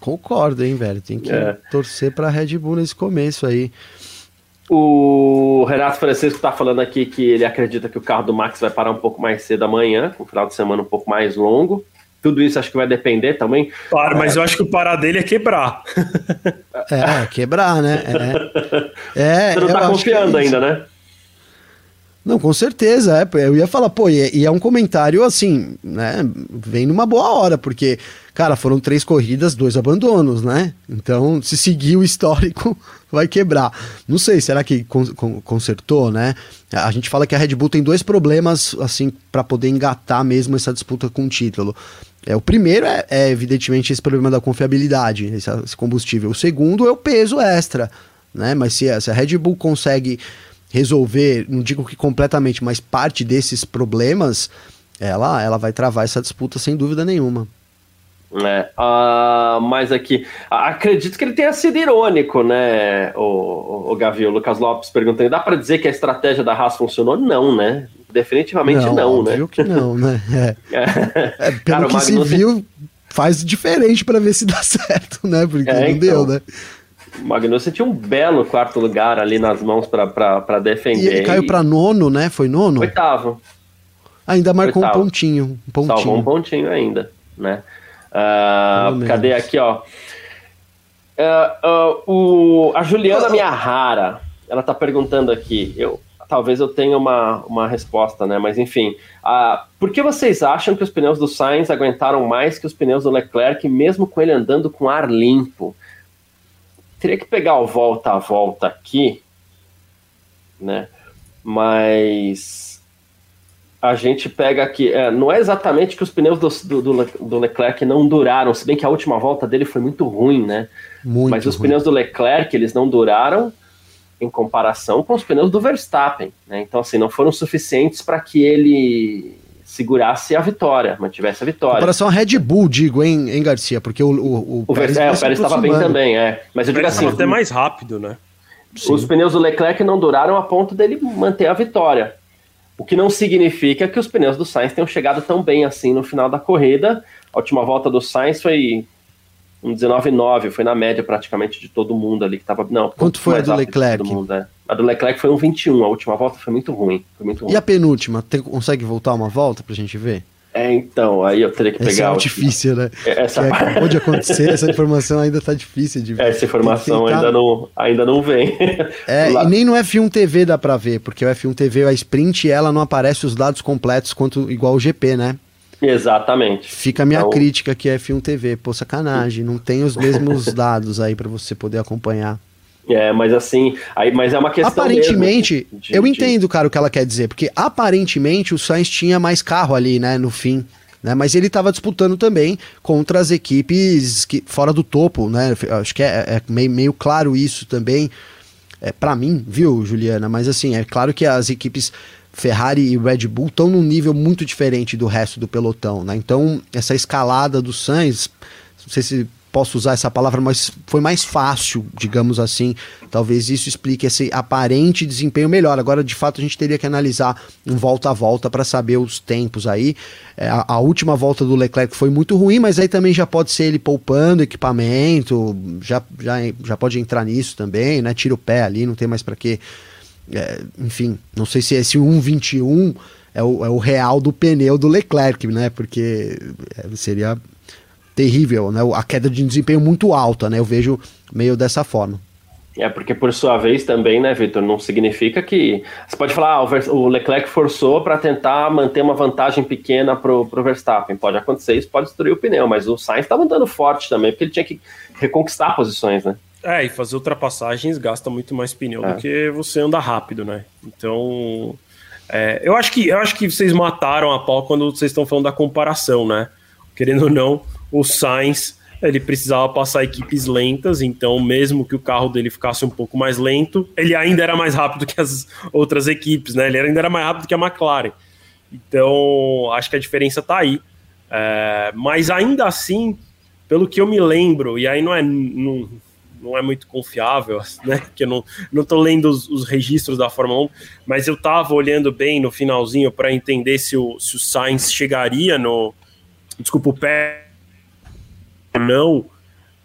Concordo, hein, velho? Tem que é. torcer para a Red Bull nesse começo aí.
O Renato Francisco está falando aqui que ele acredita que o carro do Max vai parar um pouco mais cedo amanhã, com um final de semana um pouco mais longo. Tudo isso acho que vai depender também.
Claro, mas é. eu acho que o parar dele é quebrar.
É, quebrar, né?
É. é Você não tá confiando é ainda, né?
Não, com certeza, é. Eu ia falar, pô, e é um comentário assim, né? Vem numa boa hora, porque, cara, foram três corridas, dois abandonos, né? Então, se seguir o histórico, vai quebrar. Não sei, será que consertou, né? A gente fala que a Red Bull tem dois problemas, assim, para poder engatar mesmo essa disputa com o título. É, o primeiro é, é evidentemente esse problema da confiabilidade, esse, esse, combustível. O segundo é o peso extra, né? Mas se, se a Red Bull consegue resolver, não digo que completamente, mas parte desses problemas, ela, ela vai travar essa disputa sem dúvida nenhuma.
É, uh, mas aqui, acredito que ele tenha sido irônico, né, o, o, o Gavi, o Lucas Lopes perguntando, dá para dizer que a estratégia da Haas funcionou? Não, né? Definitivamente não, não né?
que não, né? É. é pelo Cara, que se viu, faz diferente para ver se dá certo, né? Porque é, não então. deu, né?
Magnussen tinha um belo quarto lugar ali nas mãos para defender. E
ele caiu para nono, né? Foi nono?
Oitavo.
Ainda marcou Oitavo. um pontinho, um pontinho.
Salvou um pontinho ainda, né? Uh, cadê aqui, ó? Uh, uh, o, a Juliana Rara, ela tá perguntando aqui. Eu, talvez eu tenha uma, uma resposta, né? Mas enfim, uh, por que vocês acham que os pneus do Sainz aguentaram mais que os pneus do Leclerc, mesmo com ele andando com ar limpo? Teria que pegar o volta a volta aqui, né? Mas a gente pega aqui. É, não é exatamente que os pneus do, do, do, Leclerc não duraram, se bem que a última volta dele foi muito ruim, né? Muito Mas os ruim. pneus do Leclerc eles não duraram em comparação com os pneus do Verstappen, né? Então, assim, não foram suficientes para que ele segurasse a vitória, mantivesse a vitória. Em
comparação a Red Bull, digo, hein, hein Garcia? Porque o, o,
o, o Pérez, é, o Pérez estava bem também, é. Mas eu digo assim.
até mais rápido, né?
Sim. Os pneus do Leclerc não duraram a ponto dele manter a vitória. O que não significa que os pneus do Sainz tenham chegado tão bem assim no final da corrida. A última volta do Sainz foi um 19,9, foi na média praticamente de todo mundo ali que estava. Não,
quanto foi a do Leclerc?
Mundo, é. A do Leclerc foi um 21, a última volta foi muito ruim. Foi muito ruim.
E a penúltima, tem, consegue voltar uma volta pra gente ver?
É, então, aí eu teria que pegar. Essa
é difícil, né?
É, essa
que é, pode acontecer, essa informação ainda tá difícil de
ver. Essa informação tentar... ainda, não, ainda não vem.
É, e nem no F1 TV dá pra ver, porque o F1 TV, a sprint, ela não aparece os dados completos quanto igual o GP, né?
Exatamente.
Fica a minha então... crítica aqui, F1 TV. Pô, sacanagem, não tem os mesmos dados aí para você poder acompanhar.
É, mas assim, aí, mas é uma questão.
Aparentemente, de, eu de... entendo, cara, o que ela quer dizer, porque aparentemente o Sainz tinha mais carro ali, né, no fim. Né, mas ele estava disputando também contra as equipes que, fora do topo, né? Acho que é, é meio, meio, claro isso também. É, para mim, viu, Juliana? Mas assim, é claro que as equipes Ferrari e Red Bull estão num nível muito diferente do resto do pelotão, né? Então, essa escalada do Sainz, não sei se posso usar essa palavra, mas foi mais fácil, digamos assim. Talvez isso explique esse aparente desempenho melhor. Agora, de fato, a gente teria que analisar um volta a volta para saber os tempos aí. É, a, a, última volta do Leclerc foi muito ruim, mas aí também já pode ser ele poupando equipamento, já, já, já pode entrar nisso também, né? Tira o pé ali, não tem mais para que. É, enfim, não sei se esse 1,21 é o, é o real do pneu do Leclerc, né? Porque é, seria terrível, né? A queda de desempenho muito alta, né? Eu vejo meio dessa forma.
É, porque por sua vez também, né, Vitor, não significa que. Você pode falar, ah, o Leclerc forçou para tentar manter uma vantagem pequena pro, pro Verstappen. Pode acontecer, isso pode destruir o pneu, mas o Sainz estava andando forte também, porque ele tinha que reconquistar posições, né?
É, e fazer ultrapassagens gasta muito mais pneu é. do que você anda rápido, né? Então. É, eu, acho que, eu acho que vocês mataram a pau quando vocês estão falando da comparação, né? Querendo ou não, o Sainz ele precisava passar equipes lentas, então mesmo que o carro dele ficasse um pouco mais lento, ele ainda era mais rápido que as outras equipes, né? Ele ainda era mais rápido que a McLaren. Então, acho que a diferença está aí. É, mas ainda assim, pelo que eu me lembro, e aí não é, não, não é muito confiável, né? Que eu não, não tô lendo os, os registros da Fórmula 1, mas eu tava olhando bem no finalzinho para entender se o, se o Sainz chegaria no. Desculpa, o pé não,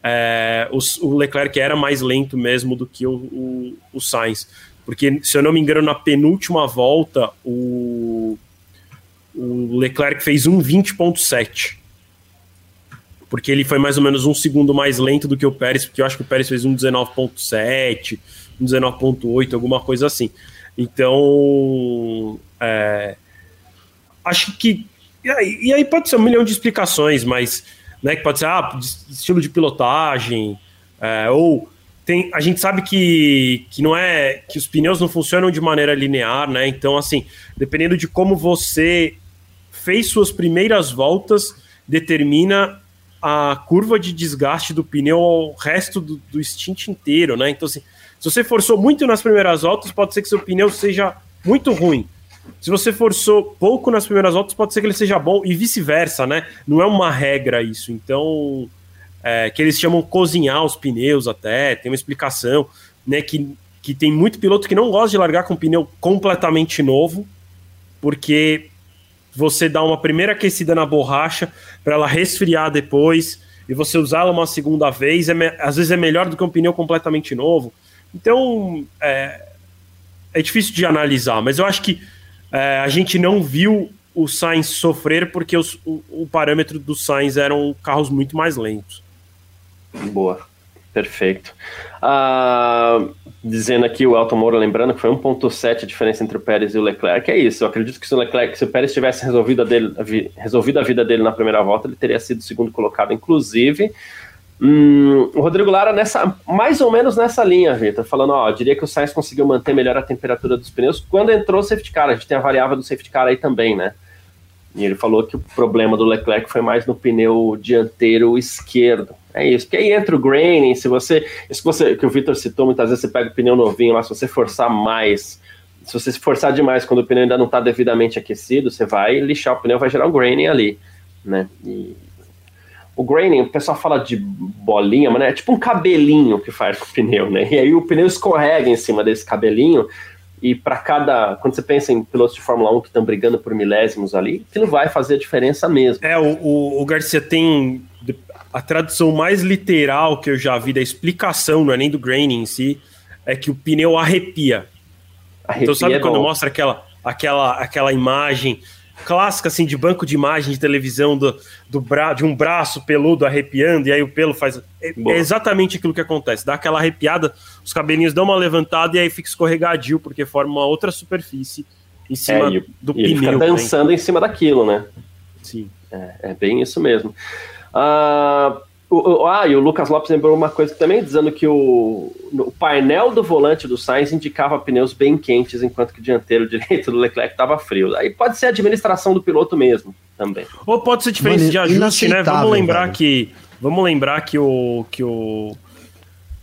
é, o, o, Leclerc era mais lento mesmo do que o, o, o, Sainz. Porque, se eu não me engano, na penúltima volta, o, o Leclerc fez um 20.7. Porque ele foi mais ou menos um segundo mais lento do que o Pérez, porque eu acho que o Pérez fez um 19.7, um 19.8, alguma coisa assim. Então, é, acho que. E aí, e aí pode ser um milhão de explicações, mas né? Que pode ser ah, estilo de pilotagem, é, ou tem, a gente sabe que, que não é que os pneus não funcionam de maneira linear, né? Então, assim, dependendo de como você fez suas primeiras voltas, determina a curva de desgaste do pneu ao resto do, do stint inteiro, né? Então, assim, se você forçou muito nas primeiras voltas, pode ser que seu pneu seja muito ruim. Se você forçou pouco nas primeiras voltas, pode ser que ele seja bom e vice-versa, né? Não é uma regra isso. Então, é, que eles chamam cozinhar os pneus até, tem uma explicação, né? Que, que tem muito piloto que não gosta de largar com um pneu completamente novo, porque você dá uma primeira aquecida na borracha para ela resfriar depois e você usá-la uma segunda vez, é, às vezes é melhor do que um pneu completamente novo. Então, é, é difícil de analisar, mas eu acho que é, a gente não viu o Sainz sofrer porque os, o, o, parâmetro do Sainz eram carros muito mais lentos.
Boa, perfeito. Uh, dizendo aqui o Elton Moura, lembrando que foi 1.7 a diferença entre o Pérez e o Leclerc, é isso. Eu acredito que se o Leclerc, se o Pérez tivesse resolvido a, dele, resolvido a vida dele na primeira volta, ele teria sido segundo colocado, inclusive. Hum, o Rodrigo Lara nessa, mais ou menos nessa linha, Vitor, falando, ó, diria que o Sainz conseguiu manter melhor a temperatura dos pneus quando entrou o safety car, a gente tem a variável do safety car aí também, né? E ele falou que o problema do Leclerc foi mais no pneu dianteiro esquerdo. É isso, porque aí entra o graining, se você, isso que, você, que o Vitor citou, muitas vezes você pega o pneu novinho lá, se você forçar mais, se você se forçar demais quando o pneu ainda não está devidamente aquecido, você vai lixar o pneu, vai gerar um graining ali, né? E, o graining, o pessoal fala de bolinha, mas é tipo um cabelinho que faz com o pneu, né? E aí o pneu escorrega em cima desse cabelinho, e para cada. Quando você pensa em pilotos de Fórmula 1 que estão brigando por milésimos ali, aquilo vai fazer a diferença mesmo.
É, o, o, o, Garcia tem. A tradução mais literal que eu já vi da explicação, não é nem do graining em si, é que o pneu arrepia. arrepia então, sabe é quando bom. mostra aquela, aquela, aquela imagem clássica assim de banco de imagem de televisão do, do bra de um braço peludo arrepiando e aí o pelo faz é, é, exatamente aquilo que acontece. Dá aquela arrepiada os cabelinhos dão uma levantada e aí fica escorregadio porque forma uma outra superfície em cima
é, e,
do
e pneu fica dançando né? em cima daquilo né?
Sim.
É, é bem isso mesmo. Uh, o, o, ah, e o Lucas Lopes lembrou uma coisa também, dizendo que o, o painel do volante do Sainz indicava pneus bem quentes, enquanto que o dianteiro direito do Leclerc estava frio. Aí pode ser a administração do piloto mesmo, também.
Ou pode ser diferença Mano, de ajuste, né? Vamos lembrar velho. que. Vamos lembrar que o. Que o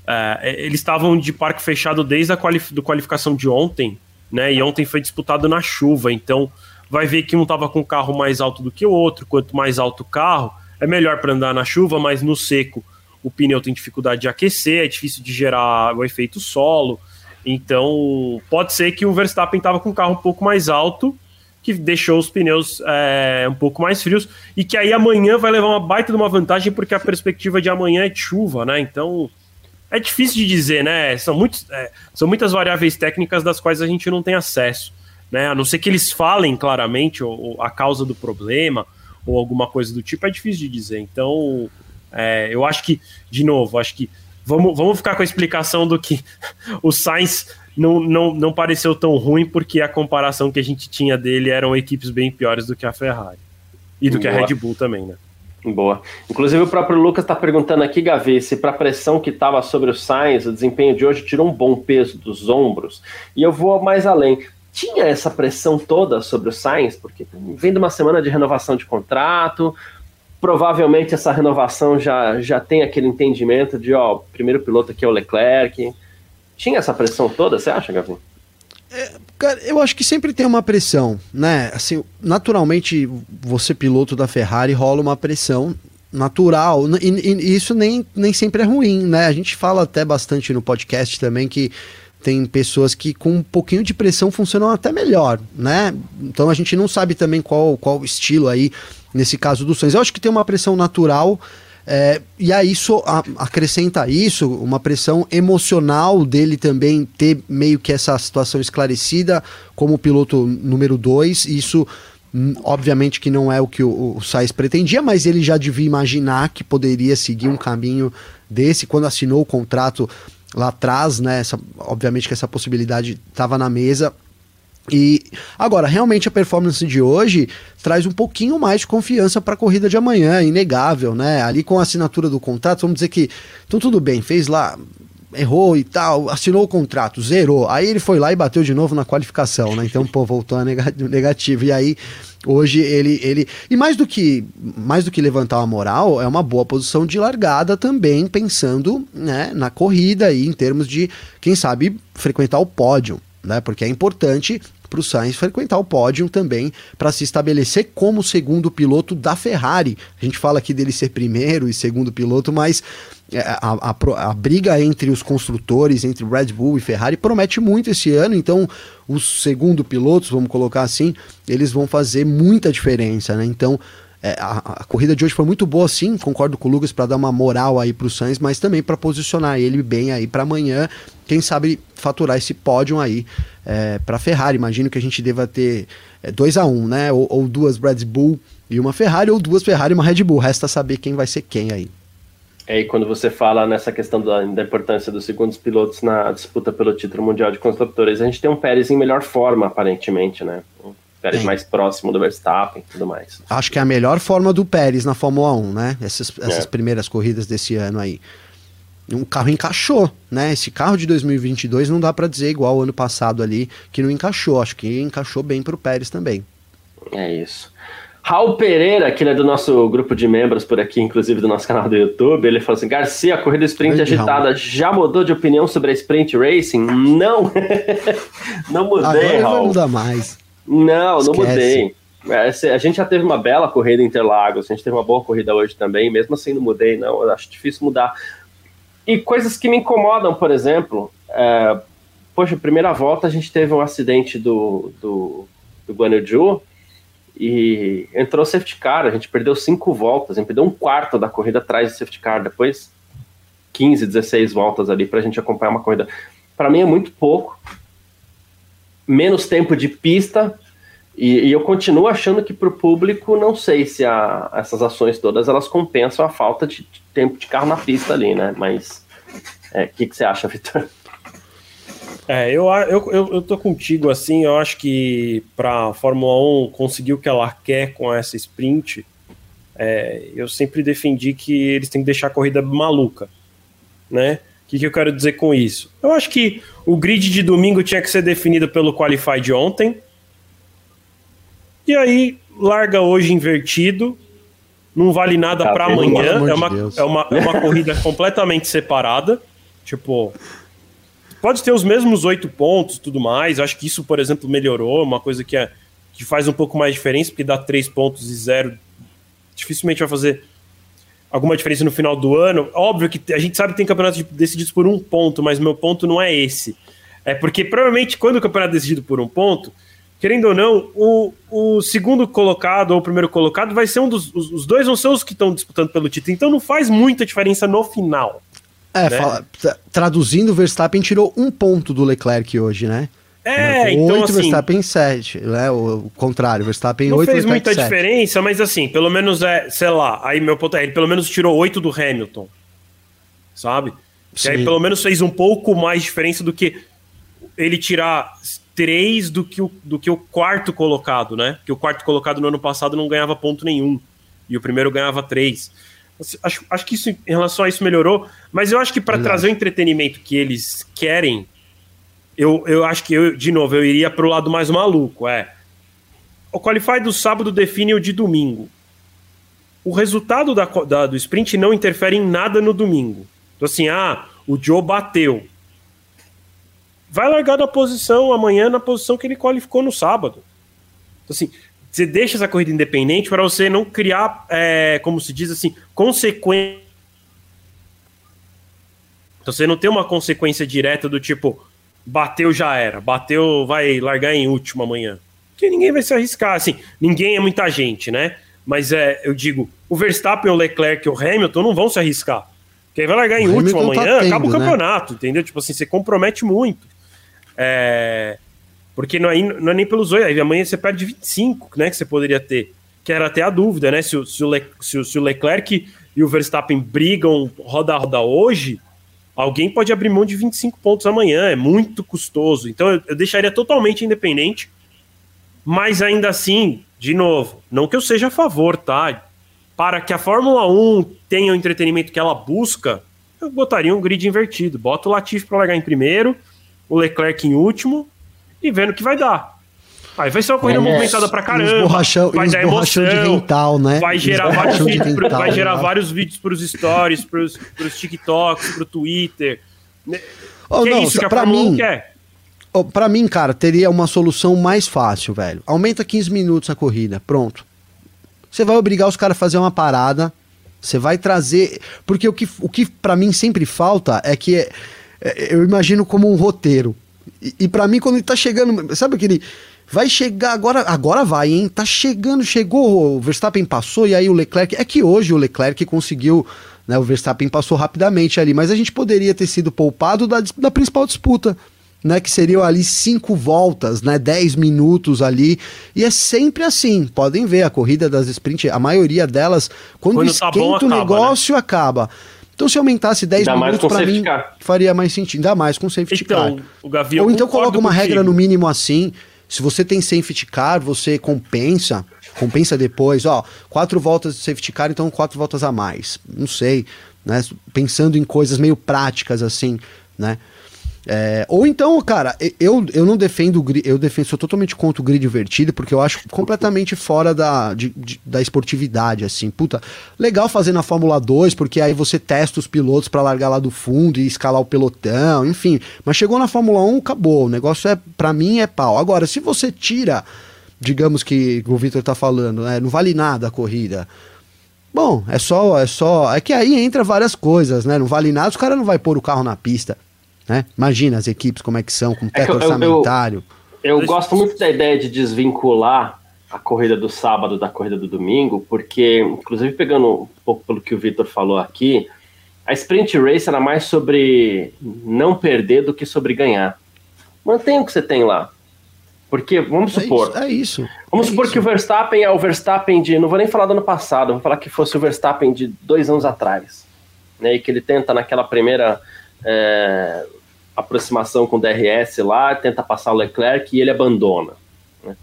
é, eles estavam de parque fechado desde a qualif do qualificação de ontem, né? E ontem foi disputado na chuva, então vai ver que um estava com o carro mais alto do que o outro. Quanto mais alto o carro é melhor para andar na chuva, mas no seco o pneu tem dificuldade de aquecer, é difícil de gerar o efeito solo. Então, pode ser que o Verstappen estava com o carro um pouco mais alto, que deixou os pneus é, um pouco mais frios, e que aí amanhã vai levar uma baita de uma vantagem, porque a perspectiva de amanhã é de chuva, né? Então, é difícil de dizer, né? São, muitos, é, são muitas variáveis técnicas das quais a gente não tem acesso, né? A não ser que eles falem claramente a causa do problema, ou alguma coisa do tipo, é difícil de dizer. Então, é, eu acho que, de novo, acho que vamos, vamos ficar com a explicação do que o Sainz não, não, não pareceu tão ruim, porque a comparação que a gente tinha dele eram equipes bem piores do que a Ferrari. E do Boa. que a Red Bull também, né?
Boa. Inclusive o próprio Lucas está perguntando aqui, Gavi, se para a pressão que estava sobre o Sainz, o desempenho de hoje tirou um bom peso dos ombros. E eu vou mais além. Tinha essa pressão toda sobre o Sainz, porque vem de uma semana de renovação de contrato, provavelmente essa renovação já, já tem aquele entendimento de, ó, o primeiro piloto aqui é o Leclerc. Tinha essa pressão toda, você acha, Gavi?
É, cara, eu acho que sempre tem uma pressão, né? Assim, naturalmente, você piloto da Ferrari rola uma pressão natural, e, e, isso nem, nem sempre é ruim, né? A gente fala até bastante no podcast também que tem pessoas que com um pouquinho de pressão funcionam até melhor, né? Então a gente não sabe também qual qual estilo aí nesse caso do Sainz. Eu acho que tem uma pressão natural é, e aí isso a, acrescenta isso, uma pressão emocional dele também ter meio que essa situação esclarecida como piloto número 2. Isso, hum, obviamente, que não é o que o, o Sainz pretendia, mas ele já devia imaginar que poderia seguir um caminho desse quando assinou o contrato lá atrás, né? Essa, obviamente que essa possibilidade estava na mesa. E agora, realmente a performance de hoje traz um pouquinho mais de confiança para a corrida de amanhã, inegável, né? Ali com a assinatura do contrato, vamos dizer que então tudo bem, fez lá, errou e tal, assinou o contrato, zerou. Aí ele foi lá e bateu de novo na qualificação, né? Então, pô, voltou a negativo. E aí hoje ele ele e mais do que mais do que levantar a moral, é uma boa posição de largada também, pensando, né, na corrida e em termos de quem sabe frequentar o pódio né? Porque é importante para o Sainz frequentar o pódio também para se estabelecer como segundo piloto da Ferrari. A gente fala aqui dele ser primeiro e segundo piloto, mas a, a, a, briga entre os construtores, entre Red Bull e Ferrari, promete muito esse ano. Então, os segundo pilotos, vamos colocar assim, eles vão fazer muita diferença, né? Então, é, a, a, corrida de hoje foi muito boa, sim, concordo com o Lucas para dar uma moral aí para o Sainz, mas também para posicionar ele bem aí para amanhã, quem sabe faturar esse pódio aí é, para Ferrari. Imagino que a gente deva ter 2 é, a 1 um, né? Ou, ou, duas Red Bull e uma Ferrari, ou duas Ferrari e uma Red Bull. Resta saber quem vai ser quem aí.
É, e quando você fala nessa questão da, da, importância dos segundos pilotos na disputa pelo título mundial de construtores, a gente tem um Pérez em melhor forma, aparentemente, né? Pérez Sim. mais próximo do Verstappen e tudo mais.
Acho que é a melhor forma do Pérez na Fórmula 1, né? Essas, essas é. primeiras corridas desse ano aí. Um carro encaixou, né? Esse carro de 2022 não dá para dizer igual o ano passado ali, que não encaixou. Acho que encaixou bem pro Pérez também.
É isso. Raul Pereira, que é do nosso grupo de membros por aqui, inclusive do nosso canal do YouTube, ele falou assim: Garcia, a corrida sprint Grande agitada Raul. já mudou de opinião sobre a sprint racing? Não, não mudei, Agora Raul. Vai
mudar mais.
Não, Esquece. não mudei. É, a gente já teve uma bela corrida em Interlagos, a gente teve uma boa corrida hoje também, mesmo assim não mudei, não, eu acho difícil mudar. E coisas que me incomodam, por exemplo, é, poxa, primeira volta a gente teve um acidente do, do, do Guanaju e entrou safety car, a gente perdeu cinco voltas, a gente perdeu um quarto da corrida atrás do safety car, depois 15, 16 voltas ali para a gente acompanhar uma corrida. Para mim é muito pouco, menos tempo de pista, e, e eu continuo achando que para o público, não sei se a, essas ações todas elas compensam a falta de, de tempo de carro na pista ali, né? Mas o é, que, que você acha, Vitor?
É, eu, eu, eu, eu tô contigo, assim, eu acho que para a Fórmula 1 conseguir o que ela quer com essa sprint, é, eu sempre defendi que eles têm que deixar a corrida maluca, né? O que, que eu quero dizer com isso? Eu acho que o grid de domingo tinha que ser definido pelo Qualify de ontem. E aí, larga hoje invertido. Não vale nada para amanhã. É uma, de é, uma, é uma corrida completamente separada. Tipo, pode ter os mesmos oito pontos tudo mais. Acho que isso, por exemplo, melhorou. Uma coisa que, é, que faz um pouco mais diferença, porque dá três pontos e zero. Dificilmente vai fazer alguma diferença no final do ano. Óbvio que a gente sabe que tem campeonatos decididos por um ponto, mas meu ponto não é esse. É porque provavelmente quando o campeonato é decidido por um ponto, querendo ou não, o, o segundo colocado ou o primeiro colocado vai ser um dos. Os, os dois vão ser os que estão disputando pelo título. Então não faz muita diferença no final.
É, né? fala, traduzindo, o Verstappen tirou um ponto do Leclerc hoje, né?
É, então
8,
assim,
Verstappen 7, né? O contrário, Verstappen
não
8,
fez muita
7.
diferença, mas assim, pelo menos é, sei lá, aí meu ponto é, ele pelo menos tirou 8 do Hamilton. Sabe? Que aí pelo menos fez um pouco mais diferença do que ele tirar 3 do que o, do que o quarto colocado, né? Que o quarto colocado no ano passado não ganhava ponto nenhum. E o primeiro ganhava 3. Acho, acho que isso, em relação a isso melhorou, mas eu acho que para
Verdade.
trazer o entretenimento que eles querem, eu, eu acho que eu, de novo, eu iria pro lado mais maluco, é. O Qualify do sábado define o de domingo. O resultado da, da- do sprint não interfere em nada no domingo. Então, assim, ah, o Joe bateu. Vai largar da posição amanhã na posição que ele qualificou no sábado. Então, assim, você deixa essa corrida independente para você não criar, é, como se diz assim, consequência. Então você não tem uma consequência direta do tipo, bateu já era, bateu vai largar em último amanhã. Porque ninguém vai se arriscar, assim, ninguém é muita gente, né? Mas é, eu digo, o Verstappen, o Leclerc e o Hamilton não vão se arriscar. Quem vai largar em
O
último
Hamilton tá
amanhã,
tendo,
acaba o
né?
campeonato, entendeu? Tipo assim, você compromete muito. É, porque não é, não é nem pelos oito, aí amanhã você perde 25, né? Que você poderia ter. Que era até a dúvida, né? Se o, se o, Le- se o- se o Leclerc e o Verstappen brigam roda a roda hoje, alguém pode abrir mão de 25 pontos amanhã. É muito custoso. Então eu, eu deixaria totalmente independente. Mas ainda assim, de novo, não que eu seja a favor, tá? Para que a Fórmula 1 tenha o entretenimento que ela busca, eu botaria um grid invertido. Bota o Latifi para largar em primeiro, o Leclerc em último e vendo o que vai dar. Aí vai ser uma corrida
É,
movimentada pra caramba. vai dar
borrachão de
emoção.
rental, né?
Vai gerar vários vídeos, pro-
rental,
vai gerar
né?
vários vídeos pros stories, pros, pros TikToks, pro Twitter.
Oh,
que
não,
é isso que a
pra
Fórmula 1
mim,
quer.
Ó, Pra mim, cara, teria uma solução mais fácil, velho. Aumenta 15 minutos a corrida, pronto. Você vai obrigar os caras a fazer uma parada, você vai trazer... Porque o que, o que para mim sempre falta é que é- é- eu imagino como um roteiro. E, e para mim, quando ele tá chegando... Sabe aquele... Vai chegar agora, agora vai, hein? Tá chegando, chegou, o Verstappen passou e aí o Leclerc. É que hoje o Leclerc conseguiu, né? O Verstappen passou rapidamente ali, mas a gente poderia ter sido poupado da, da principal disputa, né? Que seriam ali cinco voltas, né? Dez minutos ali. E é sempre assim. Podem ver a corrida das sprint, a maioria delas, quando,
Quando tá
esquenta
bom,
o
acaba,
negócio, acaba. Então, se aumentasse 10
Ainda mais
minutos,
com
pra mim,
safety car.
faria mais sentido. Ainda mais com safety car.
Então, o Gavi,
Ou então coloca uma
contigo.
regra no mínimo assim. Se você tem safety car, você compensa, compensa depois, ó, quatro voltas de safety car, então quatro voltas a mais. Não sei, né? Pensando em coisas meio práticas assim, né? É, ou então, cara, eu, eu não defendo eu defendo, sou totalmente contra o grid invertido, porque eu acho completamente fora da, de- de- da esportividade, assim. Puta, legal fazer na Fórmula 2, porque aí você testa os pilotos pra largar lá do fundo e escalar o pelotão, enfim. Mas chegou na Fórmula 1, acabou. O negócio é, pra mim, é pau. Agora, se você tira, digamos que o Victor tá falando, né? Não vale nada a corrida. Bom, é só, é só. É que aí entra várias coisas, né? Não vale nada, os caras não vai pôr o carro na pista. Né? Imagina as equipes como é que são, com teto
eu- eu- eu-
orçamentário.
Eu
Deixa-
gosto muito da ideia de desvincular a corrida do sábado da corrida do domingo, porque, inclusive pegando um pouco pelo que o Vitor falou aqui, a sprint race era mais sobre não perder do que sobre ganhar. Mantenha o que você tem lá. Porque, vamos
É
supor,
isso, é isso.
Vamos
É
supor
isso.
que o Verstappen é o Verstappen de. Não vou nem falar do ano passado, vou falar que fosse o Verstappen de dois anos atrás. Né, e que ele tenta naquela primeira é, aproximação com o DRS lá, tenta passar o Leclerc e ele abandona. né.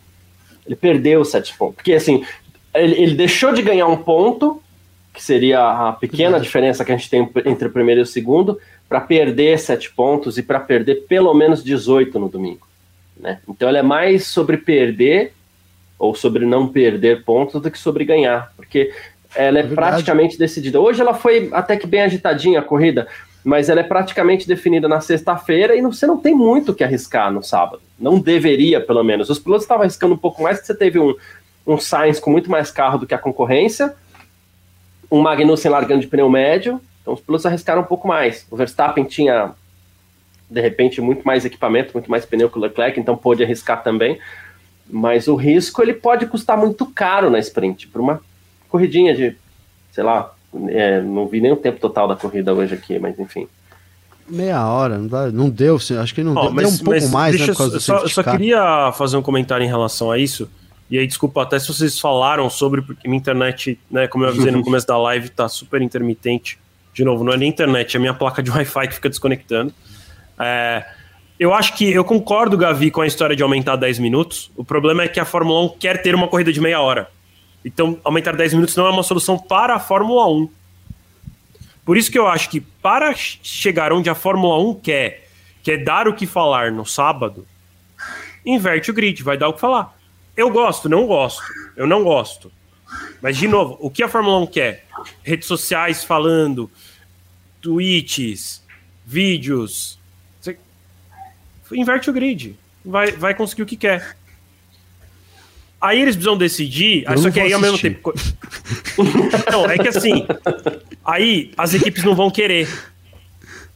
Ele perdeu sete pontos. Porque assim, ele, ele deixou de ganhar um ponto, que seria a pequena
Uhum.
diferença que a gente tem entre o primeiro e o segundo, para perder sete pontos e para perder pelo menos 18 no domingo. Né? Então ele é mais sobre perder ou sobre não perder pontos do que sobre ganhar, porque ela é,
É
praticamente decidida. Hoje ela foi até que bem agitadinha a corrida, mas ela é praticamente definida na sexta-feira e não- você não tem muito o que arriscar no sábado. Não deveria, pelo menos. Os pilotos estavam arriscando um pouco mais, porque você teve um, um Sainz com muito mais carro do que a concorrência, um Magnussen largando de pneu médio, então os pilotos arriscaram um pouco mais. O Verstappen tinha, de repente, muito mais equipamento, muito mais pneu que o Leclerc, então pôde arriscar também. Mas o risco ele pode custar muito caro na sprint, para uma corridinha de, sei lá, é, não vi nem o tempo total da corrida hoje aqui, mas enfim.
Meia hora, não, dá, não deu, acho que não oh, deu, mas, deu um pouco mais,
né? Por causa só, eu só queria fazer um comentário em relação a isso. E aí, desculpa até se vocês falaram sobre, porque minha internet, né, como eu avisei no começo da live, tá super intermitente. De novo, não é nem internet, é minha placa de Wi-Fi que fica desconectando. É, eu acho que eu concordo, Gavi, com a história de aumentar 10 minutos. O problema é que a Fórmula 1 quer ter uma corrida de meia hora. Então, aumentar 10 minutos não é uma solução para a Fórmula 1. Por isso que eu acho que para chegar onde a Fórmula 1 quer, que é dar o que falar no sábado, inverte o grid, vai dar o que falar. Eu gosto, não gosto. Eu não gosto. Mas, de novo, o que a Fórmula 1 quer? Redes sociais falando, tweets, vídeos. Você... Inverte o grid. Vai, vai conseguir o que quer. Aí eles precisam decidir. Eu só que aí ao mesmo tempo. não, é que assim. Aí as equipes não vão querer.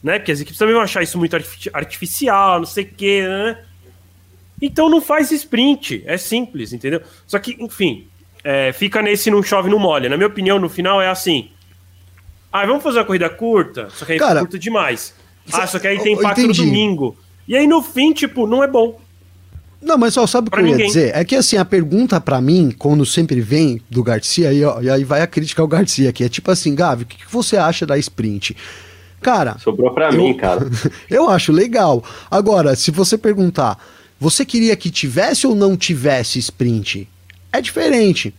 Né? Porque as equipes também vão achar isso muito artificial, não sei o quê, né? Então não faz sprint, é simples, entendeu? Só que, enfim, é, fica nesse não chove, não molha. Na minha opinião, no final é assim. Ah, vamos fazer uma corrida curta, só que aí Cara, curta demais. Ah, só que aí tem impacto no domingo. E aí no fim, tipo, não é bom.
Não, mas só sabe o que eu ia dizer? É que assim, a pergunta para mim, quando sempre vem do Garcia, aí, ó, e aí vai a crítica ao Garcia, que é tipo assim, Gavi, o que, que você acha da sprint? Cara.
Sobrou pra eu, mim, cara.
eu acho legal. Agora, se você perguntar, você queria que tivesse ou não tivesse sprint? É diferente.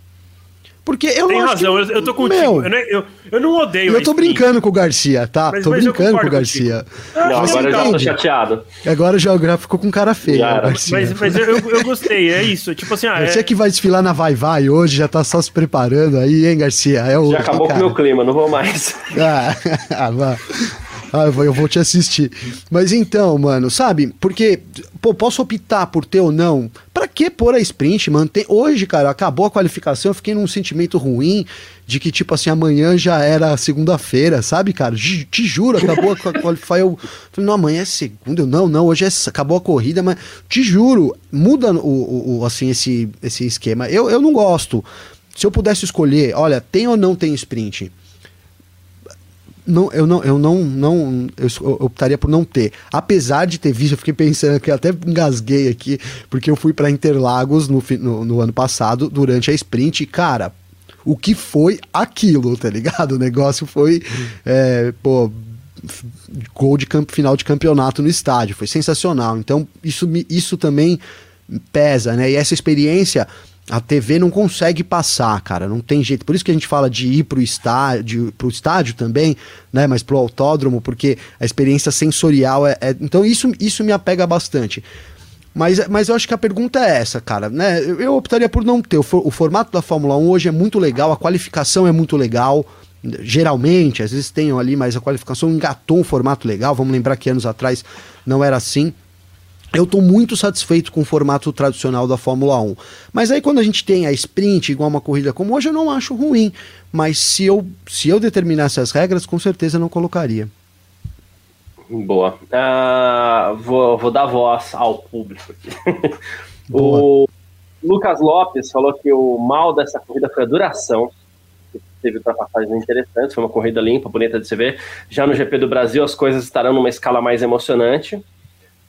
Porque eu
Tem
não
razão,
que,
eu, eu tô contigo.
Meu,
eu, eu, eu não odeio.
Eu tô brincando com o Garcia, tá?
Mas,
tô
mas
brincando com o Garcia.
Não, agora eu já tô chateado.
Agora já, já ficou com cara feia.
Mas, mas eu, eu gostei, é isso. Tipo assim, ah,
Você é... que vai desfilar na Vai Vai hoje, já tá só se preparando aí, hein, Garcia? É
o, já acabou com o meu clima, não vou mais.
Ah, ah ah, eu vou, eu vou te assistir. Mas então, mano, sabe? Porque, pô, posso optar por ter ou não? Pra que pôr a sprint, mano? Tem, hoje, cara, acabou a qualificação, eu fiquei num sentimento ruim de que, tipo assim, amanhã já era segunda-feira, sabe, cara? Te, te juro, acabou a qualificação. Eu falei, não, amanhã é segunda. Eu, não, não, hoje é, acabou a corrida, mas te juro, muda o, o, o assim, esse, esse esquema. Eu, eu não gosto. Se eu pudesse escolher, olha, tem ou não tem sprint? Não, eu não, eu não, não eu optaria por não ter. Apesar de ter visto, eu fiquei pensando que até engasguei aqui, porque eu fui para Interlagos no, no, no, ano passado, durante a sprint, e, cara, o que foi aquilo, tá ligado? O negócio foi, é, pô, gol de campo, final de campeonato no estádio, foi sensacional. Então, isso, isso também pesa, né? E essa experiência a TV não consegue passar, cara, não tem jeito. Por isso que a gente fala de ir pro estádio, pro estádio também, né, mas pro autódromo, porque a experiência sensorial é, é... então isso isso me apega bastante. Mas, mas eu acho que a pergunta é essa, cara, né? Eu, eu optaria por não ter. O, for, o formato da Fórmula 1 hoje é muito legal, a qualificação é muito legal. Geralmente, às vezes tem ali, mas a qualificação engatou um formato legal. Vamos lembrar que anos atrás não era assim eu estou muito satisfeito com o formato tradicional da Fórmula 1. Mas aí quando a gente tem a sprint, igual uma corrida como hoje, eu não acho ruim. Mas se eu, se eu determinasse as regras, com certeza não colocaria.
Boa. Uh, vou, vou dar voz ao público aqui. o Lucas Lopes falou que o mal dessa corrida foi a duração. Teve ultrapassagens interessantes, foi uma corrida limpa, bonita de se ver. Já no GP do Brasil, as coisas estarão numa escala mais emocionante.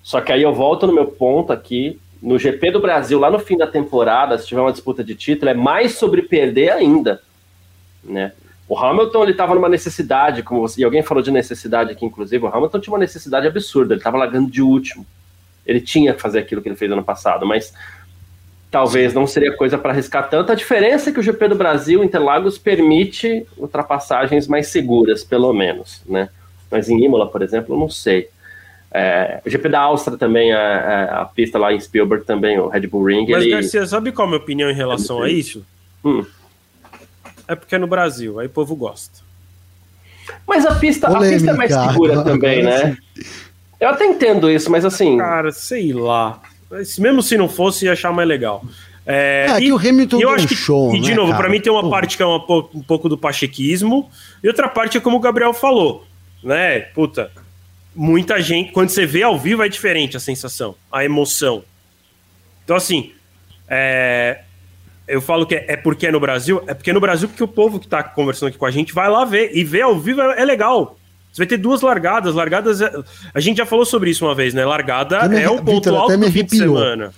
Só que aí eu volto no meu ponto aqui. No GP do Brasil, lá no fim da temporada, se tiver uma disputa de título, é mais sobre perder ainda. Né? O Hamilton ele estava numa necessidade, como você, e alguém falou de necessidade aqui, inclusive, o Hamilton tinha uma necessidade absurda, ele estava largando de último. Ele tinha que fazer aquilo que ele fez ano passado, mas talvez não seria coisa para arriscar tanto. A diferença é que o GP do Brasil, Interlagos, permite ultrapassagens mais seguras, pelo menos, né? Mas em Imola, por exemplo, eu não sei. É, o GP da Áustria também, a, é, é, a, pista lá em Spielberg também, o Red Bull Ring.
Mas, ele... Garcia, sabe qual é a minha opinião em relação a isso? Hum. É porque é no Brasil, aí o povo gosta.
Mas a pista, a pista é mais segura também, né? Eu até entendo isso, mas assim.
Cara, sei lá. Mesmo se não fosse, ia achar mais legal.
É, é e, que o Hamilton
eu acho que, show, E de né, novo, para mim tem uma Pô. parte que é uma, um pouco do pachequismo, e outra parte é como o Gabriel falou, né? Puta, muita gente. Quando você vê ao vivo é diferente a sensação, a emoção. Então, assim, é, eu falo que é, é, porque é no Brasil, é porque é no Brasil porque o povo que está conversando aqui com a gente vai lá ver. E ver ao vivo é, é legal. Você vai ter duas largadas. Largadas. é- A gente já falou sobre isso uma vez, né? Largada
me-
é o ponto
Vitor, até
alto do fim de
arrepiou.
semana.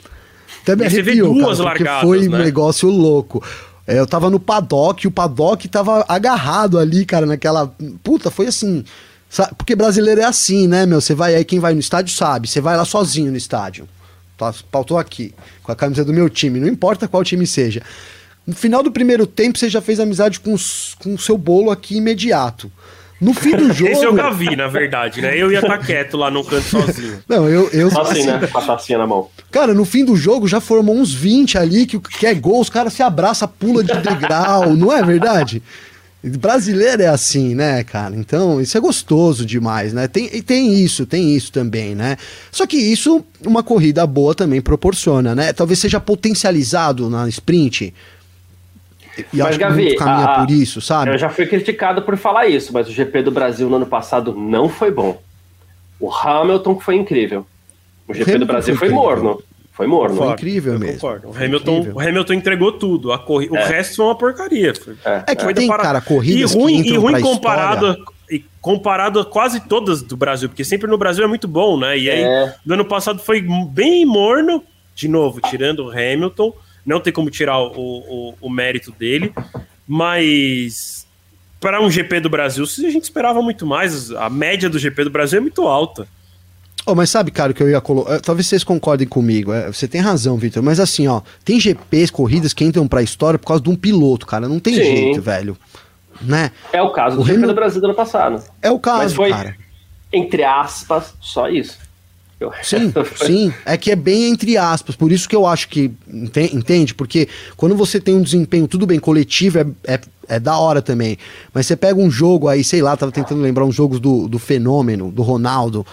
Até me
E você vê
arrepiou,
duas
cara,
largadas,
foi um
né?
negócio louco. É, Eu tava no paddock, o paddock tava agarrado ali, cara, naquela. Puta, foi assim. Porque brasileiro é assim, né, meu? Você vai aí, quem vai no estádio sabe. Você vai lá sozinho no estádio. Tá, pautou aqui, com a camisa do meu time, não importa qual time seja. No final do primeiro tempo, você já fez amizade com os- com o seu bolo aqui imediato. No fim do jogo.
Esse eu já vi, na verdade, né? Eu ia estar quieto lá no canto sozinho.
Não, eu, eu
Só assim, né? Com a tacinha na mão.
Cara, no fim do jogo já formou uns 20 ali que quer gol, os caras se abraçam, pula de degrau, não é verdade? Brasileiro é assim, né, cara? Então, isso é gostoso demais, né? Tem, e tem isso, tem isso também, né? Só que isso, uma corrida boa também proporciona, né? Talvez seja potencializado na sprint. E
Mas,
acho que
Gavi,
muito caminha
a-
por isso, sabe?
Eu já fui criticado por falar isso, mas o GP do Brasil no ano passado não foi bom. O Hamilton que foi incrível. O GP
Hamilton
do Brasil
foi
foi, morno. Foi morno.
Foi incrível
eu
mesmo.
Concordo. O Hamilton,
incrível.
o Hamilton entregou tudo. A corri... O resto foi uma porcaria. Foi-
É que
foi
tem,
para-
cara,
E
corridas
ruim,
que
e ruim
pra
comparado,
história.
e comparado a quase todas do Brasil, porque sempre no Brasil é muito bom, né? E aí,
É.
no ano passado foi bem morno, de novo, tirando o Hamilton. Não tem como tirar o, o, o mérito dele, mas para um GP do Brasil, a gente esperava muito mais. A média do GP do Brasil é muito alta.
Oh, mas sabe, cara, que eu ia colocar. Talvez vocês concordem comigo. é, você tem razão, Vitor. Mas assim, ó, tem GPs, corridas que entram pra história por causa de um piloto, cara. Não tem
Sim.
jeito, velho. Né?
É o caso do
O
GP
Hamilton-
do Brasil do ano passado.
É o caso,
Mas foi-
cara.
Entre aspas, só isso.
Sim, sim. É que é bem entre aspas. Por isso que eu acho que. ente- Entende? Porque quando você tem um desempenho, tudo bem, coletivo, é, é, é da hora também. Mas você pega um jogo aí, sei lá, tava tentando lembrar uns jogos do, do Fenômeno, do Ronaldo.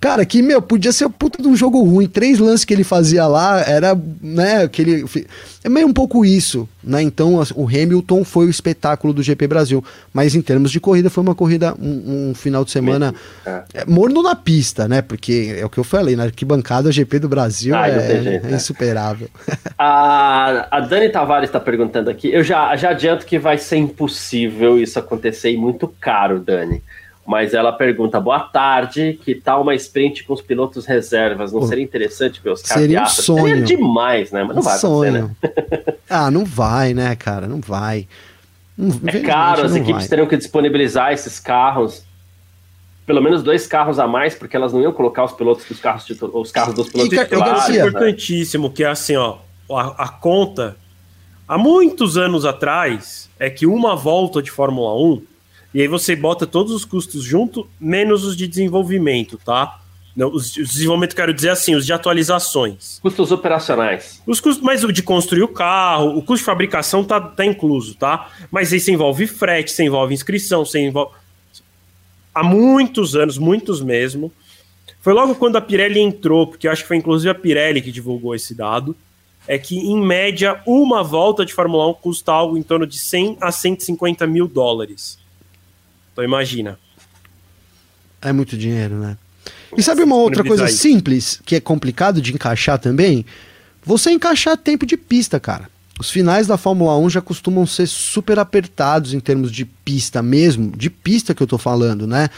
Cara, que, meu, podia ser um puta de um jogo ruim. Três lances que ele fazia lá, era, né, aquele... É meio um pouco isso, né? Então, o Hamilton foi o espetáculo do GP Brasil. Mas em termos de corrida, foi uma corrida, um, um final de semana
É.
é, morno na pista, né? Porque é o que eu falei, na arquibancada, o GP do Brasil
Ah,
é,
jeito,
é
né?
insuperável.
A, a Dani Tavares está perguntando aqui. Eu já, já adianto que vai ser impossível isso acontecer e muito caro, Dani. Mas ela pergunta: boa tarde, que tal uma sprint com os pilotos reservas? Não
Pô,
seria interessante ver os
seria um sonho.
Seria demais, né? Mas não
Um
vai acontecer, né?
ah, não vai, né, cara? Não vai. Não-
É caro, as equipes
vai.
teriam que disponibilizar esses carros. Pelo menos dois carros a mais, porque elas não iam colocar os pilotos dos carros, os carros dos pilotos
E,
um
titulares.
negócio
Garcia,
né?
importantíssimo, que é assim, ó, a, a conta, há muitos anos atrás, é que uma volta de Fórmula 1, e aí você bota todos os custos junto, menos os de desenvolvimento, tá? Não, os, os desenvolvimento, quero dizer assim, os de atualizações.
Custos operacionais.
Os custos, mas o de construir o carro, o custo de fabricação tá, tá incluso, tá? Mas você envolve frete, você envolve inscrição, você envolve. Há muitos anos, muitos mesmo. Foi logo quando a Pirelli entrou, porque acho que foi inclusive a Pirelli que divulgou esse dado. É que, em média, uma volta de Fórmula 1 custa algo em torno de 100 a 150 mil dólares. Então imagina.
É muito dinheiro, né? E sabe uma outra coisa simples que é complicado de encaixar também? Você encaixar tempo de pista, cara. Os finais da Fórmula 1 já costumam ser super apertados em termos de pista mesmo, de pista que eu tô falando, né?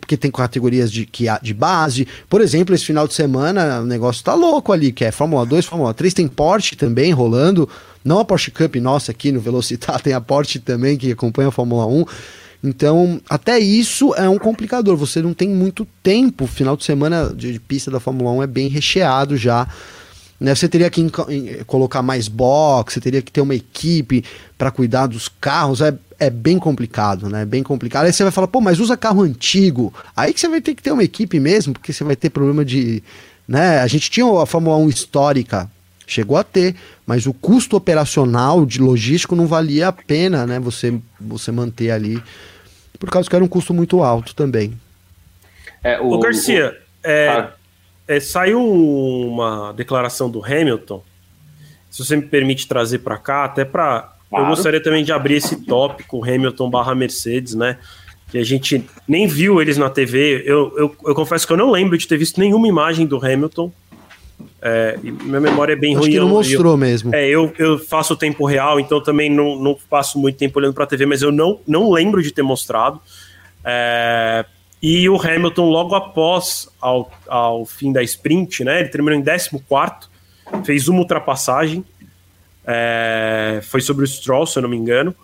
Porque tem categorias de, que de base. Por exemplo, esse final de semana o negócio tá louco ali, que é Fórmula 2, Fórmula 3, tem Porsche também rolando. Não a Porsche Cup nossa aqui no Velocitar, tem a Porsche também que acompanha a Fórmula 1. Então, até isso é um complicador. Você não tem muito tempo. Final de semana de, de pista da Fórmula 1 é bem recheado já. Né? Você teria que colocar mais box, você teria que ter uma equipe para cuidar dos carros. É, é bem complicado, né? Bem complicado. Aí você vai falar, pô, mas usa carro antigo. Aí que você vai ter que ter uma equipe mesmo, porque você vai ter problema de. Né? A gente tinha a Fórmula 1 histórica, chegou a ter, mas o custo operacional de logístico não valia a pena, né? Você, você manter ali. Por causa que era um custo muito alto também.
É, o,
Ô, Garcia, é,
Ah,
É, saiu uma declaração do Hamilton. Se você me permite trazer para cá, até para.
Claro.
Eu gostaria também de abrir esse tópico Hamilton barra Mercedes, né? Que a gente nem viu eles na TV. Eu, eu, eu confesso que eu não lembro de ter visto nenhuma imagem do Hamilton. É, minha memória é bem
Acho
ruim.
que não
eu-
mostrou mesmo.
é, eu, eu faço o tempo real, então também não, não passo muito tempo olhando pra TV, mas eu não, não lembro de ter mostrado. É, E o Hamilton, logo após ao, ao fim da sprint, né, ele terminou em 14, fez uma ultrapassagem, é, foi sobre o Stroll, se eu não me engano.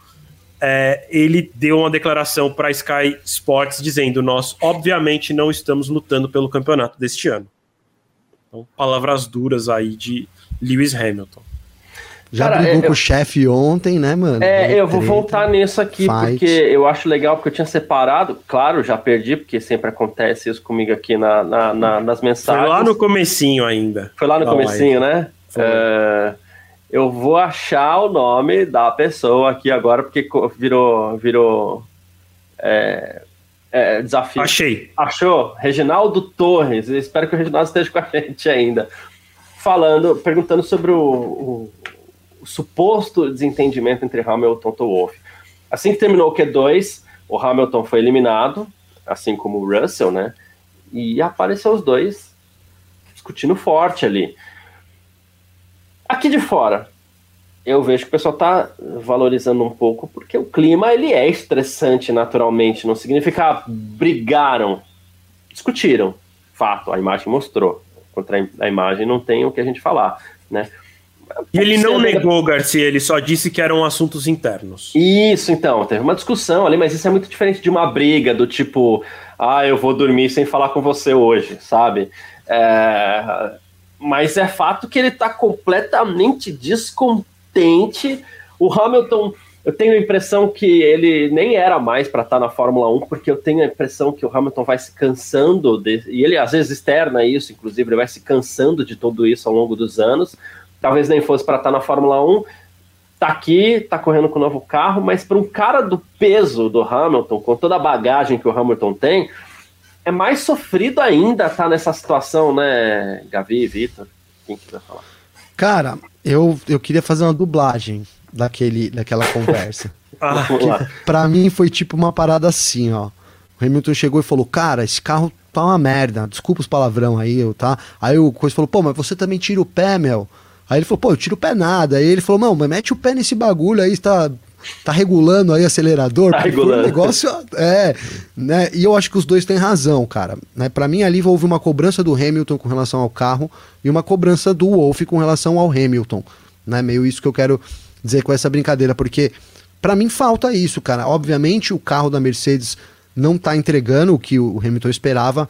É, ele deu uma declaração para a Sky Sports dizendo: Nós, obviamente, não estamos lutando pelo campeonato deste ano. Então, palavras duras aí de Lewis Hamilton.
Já Cara, brigou é, com o chefe ontem, né, mano?
É, eu vou voltar nisso aqui, fight. porque eu acho legal, porque eu tinha separado, claro, já perdi, porque sempre acontece isso comigo aqui na, na, na nas mensagens.
Foi lá no comecinho ainda.
Foi lá no comecinho, live. né? É, eu vou achar o nome da pessoa aqui agora, porque virou, virou é, é, desafio.
Achei.
Achou? Reginaldo Torres, eu espero que o Reginaldo esteja com a gente ainda. Falando, perguntando sobre o, o o suposto desentendimento entre Hamilton e Wolff. Assim que terminou o Q2, o Hamilton foi eliminado, assim como o Russell, né? E apareceu os dois discutindo forte ali. Aqui de fora, eu vejo que o pessoal está valorizando um pouco, porque o clima ele é estressante naturalmente, não significa brigaram, discutiram. Fato, a imagem mostrou. Contra a imagem não tem o que a gente falar, né?
E ele não negou, Garcia, ele só disse que eram assuntos internos.
Isso, então, teve uma discussão ali, mas isso é muito diferente de uma briga do tipo, ah, eu vou dormir sem falar com você hoje, sabe? É... Mas é fato que ele tá completamente descontente. O Hamilton, eu tenho a impressão que ele nem era mais para estar tá na Fórmula 1, porque eu tenho a impressão que o Hamilton vai se cansando, de... e ele às vezes externa isso, inclusive, ele vai se cansando de tudo isso ao longo dos anos talvez nem fosse para estar tá na Fórmula 1, tá aqui, tá correndo com o novo carro, mas para um cara do peso do Hamilton, com toda a bagagem que o Hamilton tem, é mais sofrido ainda estar tá nessa situação, né, Gavi, Vitor? Quem quiser falar.
Cara, eu, eu queria fazer uma dublagem daquele, daquela conversa. ah, pra mim foi tipo uma parada assim, ó. O Hamilton chegou e falou: Cara, esse carro tá uma merda. Desculpa os palavrão aí, tá? Aí o Coisa falou: Pô, mas você também tira o pé, meu. Aí ele falou, pô, eu tiro o pé nada. Aí ele falou, não, mas mete o pé nesse bagulho aí, tá, tá regulando aí acelerador. Tá regulando. Um negócio, é, né? E eu acho que os dois têm razão, cara. Né? Para mim ali houve uma cobrança do Hamilton com relação ao carro e uma cobrança do Wolff com relação ao Hamilton. Né? Meio isso que eu quero dizer com essa brincadeira, porque para mim falta isso, cara. Obviamente o carro da Mercedes não tá entregando o que o Hamilton esperava,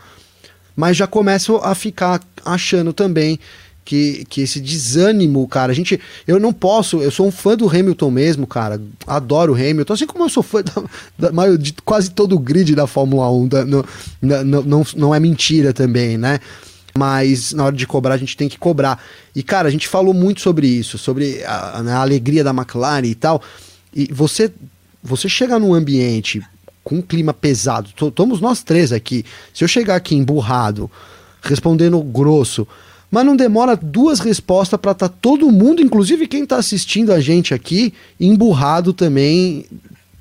mas já começo a ficar achando também que, que esse desânimo, cara, a gente. Eu não posso, eu sou um fã do Hamilton mesmo, cara. Adoro o Hamilton, assim como eu sou fã da, da, de quase todo o grid da Fórmula 1. Da, no, não, não, não é mentira também, né? mas na hora de cobrar a gente tem que cobrar. E cara, a gente falou muito sobre isso, sobre a, né, a alegria da McLaren e tal. E você você chega num ambiente com um clima pesado, estamos nós três aqui. Se eu chegar aqui emburrado, respondendo grosso, mas não demora duas respostas para estar tá todo mundo, inclusive quem está assistindo a gente aqui, emburrado também,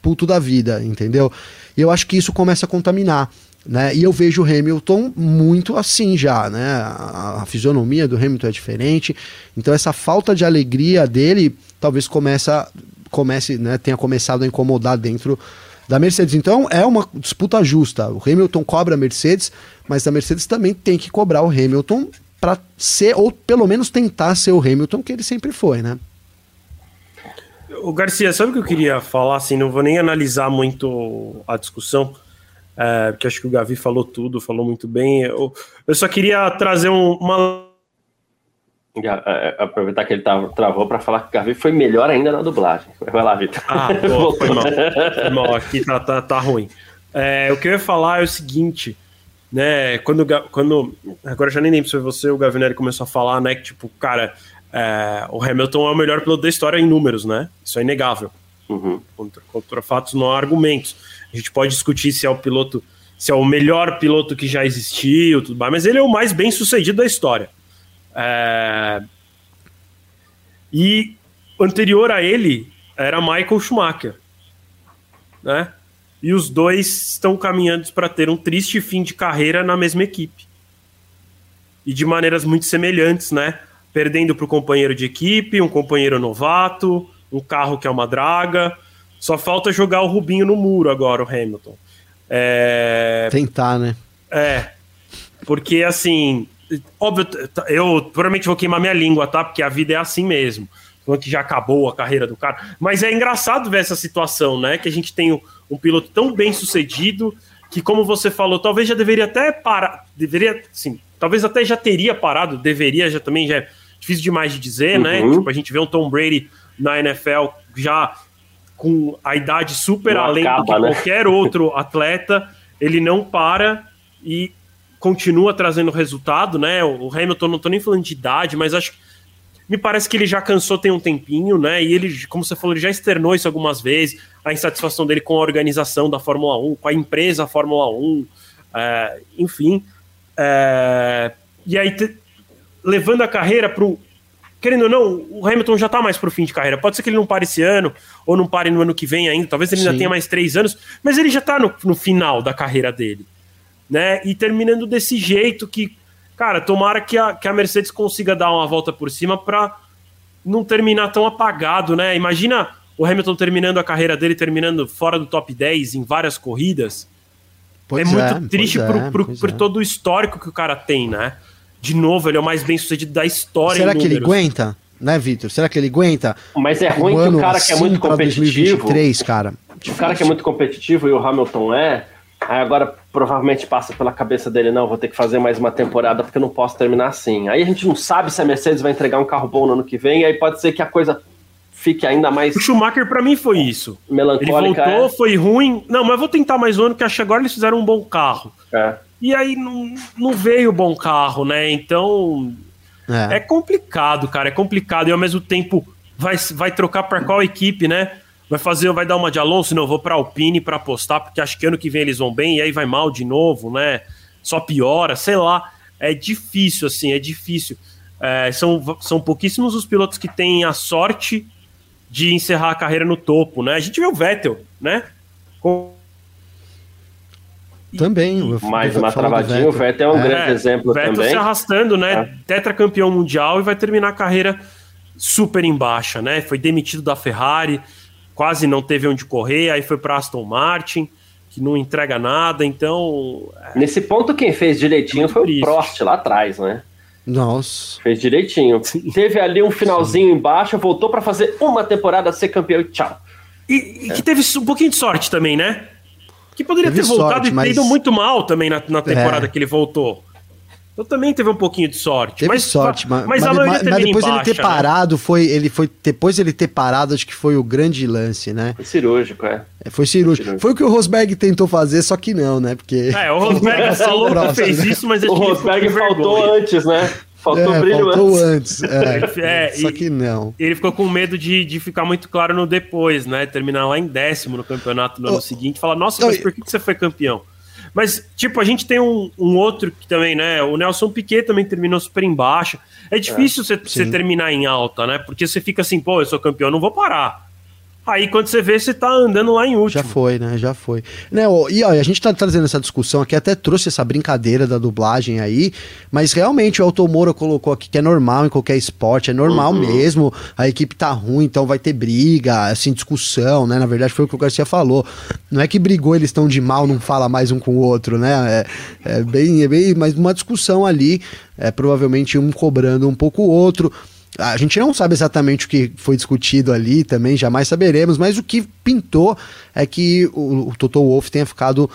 puto da vida, entendeu? E eu acho que isso começa a contaminar. Né? E eu vejo o Hamilton muito assim já, né? A, a, fisionomia do Hamilton é diferente. Então essa falta de alegria dele talvez começa, comece, né, tenha começado a incomodar dentro da Mercedes. Então é uma disputa justa. O Hamilton cobra a Mercedes, mas a Mercedes também tem que cobrar o Hamilton para ser, ou pelo menos tentar ser o Hamilton que ele sempre foi, né?
O Garcia, sabe o que eu queria falar? Assim, não vou nem analisar muito a discussão, é, porque acho que o Gavi falou tudo, falou muito bem. Eu, eu só queria trazer um, uma.
É, é, aproveitar que ele tava, travou para falar que o Gavi foi melhor ainda na dublagem. Vai lá, Vitor.
Ah, pô, foi mal. Foi mal, aqui tá, tá, tá ruim. É, o que eu ia falar é o seguinte né, quando, quando agora já nem lembro se foi você o Gavinelli começou a falar, né, que tipo, cara, é, o Hamilton é o melhor piloto da história em números, né, isso é inegável, uhum. contra, contra fatos não há argumentos, a gente pode discutir se é o piloto, se é o melhor piloto que já existiu, tudo mais, mas ele é o mais bem sucedido da história, é... e anterior a ele era Michael Schumacher, né, e os dois estão caminhando para ter um triste fim de carreira na mesma equipe. E de maneiras muito semelhantes, né? Perdendo para o companheiro de equipe, um companheiro novato, um carro que é uma draga. Só falta jogar o Rubinho no muro agora, o Hamilton. É...
Tentar, né?
É. Porque, assim, óbvio, eu provavelmente vou queimar minha língua, tá? Porque a vida é assim mesmo. Que já acabou a carreira do cara. Mas é engraçado ver essa situação, né? Que a gente tem um piloto tão bem sucedido que, como você falou, talvez já deveria até parar. Deveria, sim, talvez até já teria parado, deveria já também, já é difícil demais de dizer, né? uhum. né? Tipo, a gente vê um Tom Brady na NFL já com a idade super não além acaba, do que né? qualquer outro atleta, ele não para e continua trazendo resultado, né? O Hamilton, não tô nem falando de idade, mas acho que me parece que ele já cansou tem um tempinho, né? E ele, como você falou, ele já externou isso algumas vezes, a insatisfação dele com a organização da Fórmula 1, com a empresa Fórmula 1, é, enfim. É, e aí, te, levando a carreira para o. Querendo ou não, o Hamilton já está mais para o fim de carreira. Pode ser que ele não pare esse ano, ou não pare no ano que vem ainda, talvez ele Sim. ainda tenha mais três anos, mas ele já está no, no final da carreira dele. Né? E terminando desse jeito que cara, tomara que a, que a Mercedes consiga dar uma volta por cima para não terminar tão apagado, né? Imagina o Hamilton terminando a carreira dele, terminando fora do top 10 em várias corridas. Pois é muito é, triste por, é, por, por é. todo o histórico que o cara tem, né? De novo, ele é o mais bem sucedido da história.
Será que ele aguenta? Né, Vitor? Será que ele aguenta?
Mas é ruim que o cara que é muito competitivo.
2023, cara.
O cara que é muito competitivo e o Hamilton é, Aí agora provavelmente passa pela cabeça dele, não, vou ter que fazer mais uma temporada porque eu não posso terminar assim. Aí a gente não sabe se a Mercedes vai entregar um carro bom no ano que vem, aí pode ser que a coisa fique ainda mais.
O Schumacher para mim foi isso.
Melancólica.
Ele voltou, é? foi ruim. Não, mas vou tentar mais um ano, que acho que agora eles fizeram um bom carro. É. E aí não, não veio bom carro, né? Então. É. é complicado, cara. É complicado. E ao mesmo tempo vai, vai trocar para qual equipe, né? Vai fazer, vai dar uma de Alonso, não, vou para Alpine para apostar, porque acho que ano que vem eles vão bem e aí vai mal de novo, né? Só piora, sei lá. É difícil, assim, é difícil. É, são, são pouquíssimos os pilotos que têm a sorte de encerrar a carreira no topo, né? A gente vê o Vettel, né? Com...
Também.
Mais uma travadinha, o Vettel é um é, grande exemplo
Vettel
também.
se arrastando, né? É. Tetracampeão mundial e vai terminar a carreira super em baixa, né? Foi demitido da Ferrari, quase não teve onde correr, aí foi para Aston Martin, que não entrega nada, então.
É Nesse ponto, quem fez direitinho foi o Prost lá atrás, né?
Nossa.
Fez direitinho. Sim. Teve ali um finalzinho Sim. embaixo, voltou para fazer uma temporada, ser campeão e tchau.
E, e é. que teve um pouquinho de sorte também, né? Que poderia teve ter voltado sorte, e mas... ter ido muito mal também na, na temporada é. que ele voltou. Eu também teve um pouquinho de sorte.
Teve
mas,
sorte, mas, mas, mas, mas depois ele ter né? parado, foi, ele foi. Depois ele ter parado, acho que foi o grande lance, né?
Foi cirúrgico, é.
é foi cirúrgico. cirúrgico. Foi o que o Rosberg tentou fazer, só que não, né? Porque.
É, o Rosberg falou que fez né? isso, mas
o Rosberg faltou antes, né? Faltou é, brilho
faltou antes. antes é, é, só que não.
Ele ficou com medo de, de ficar muito claro no depois, né? Terminar lá em décimo no campeonato no oh, ano seguinte e falar, nossa, mas por que você foi campeão? Mas, tipo, a gente tem um, um outro que também, né? O Nelson Piquet também terminou super embaixo. É difícil é, você terminar em alta, né? Porque você fica assim, pô, eu sou campeão, não vou parar. Aí quando você vê, você tá andando lá em último.
Já foi, né? Já foi. Né, e olha, a gente tá trazendo essa discussão aqui, até trouxe essa brincadeira da dublagem aí, mas realmente o Automoro colocou aqui que é normal em qualquer esporte, é normal uhum. mesmo, a equipe tá ruim, então vai ter briga, assim, discussão, né? Na verdade foi o que o Garcia falou. Não é que brigou, eles estão de mal, não fala mais um com o outro, né? É, é bem, é bem, mas uma discussão ali, é provavelmente um cobrando um pouco o outro. A gente não sabe exatamente o que foi discutido ali também, jamais saberemos, mas o que pintou é que o, o Toto Wolff tenha ficado.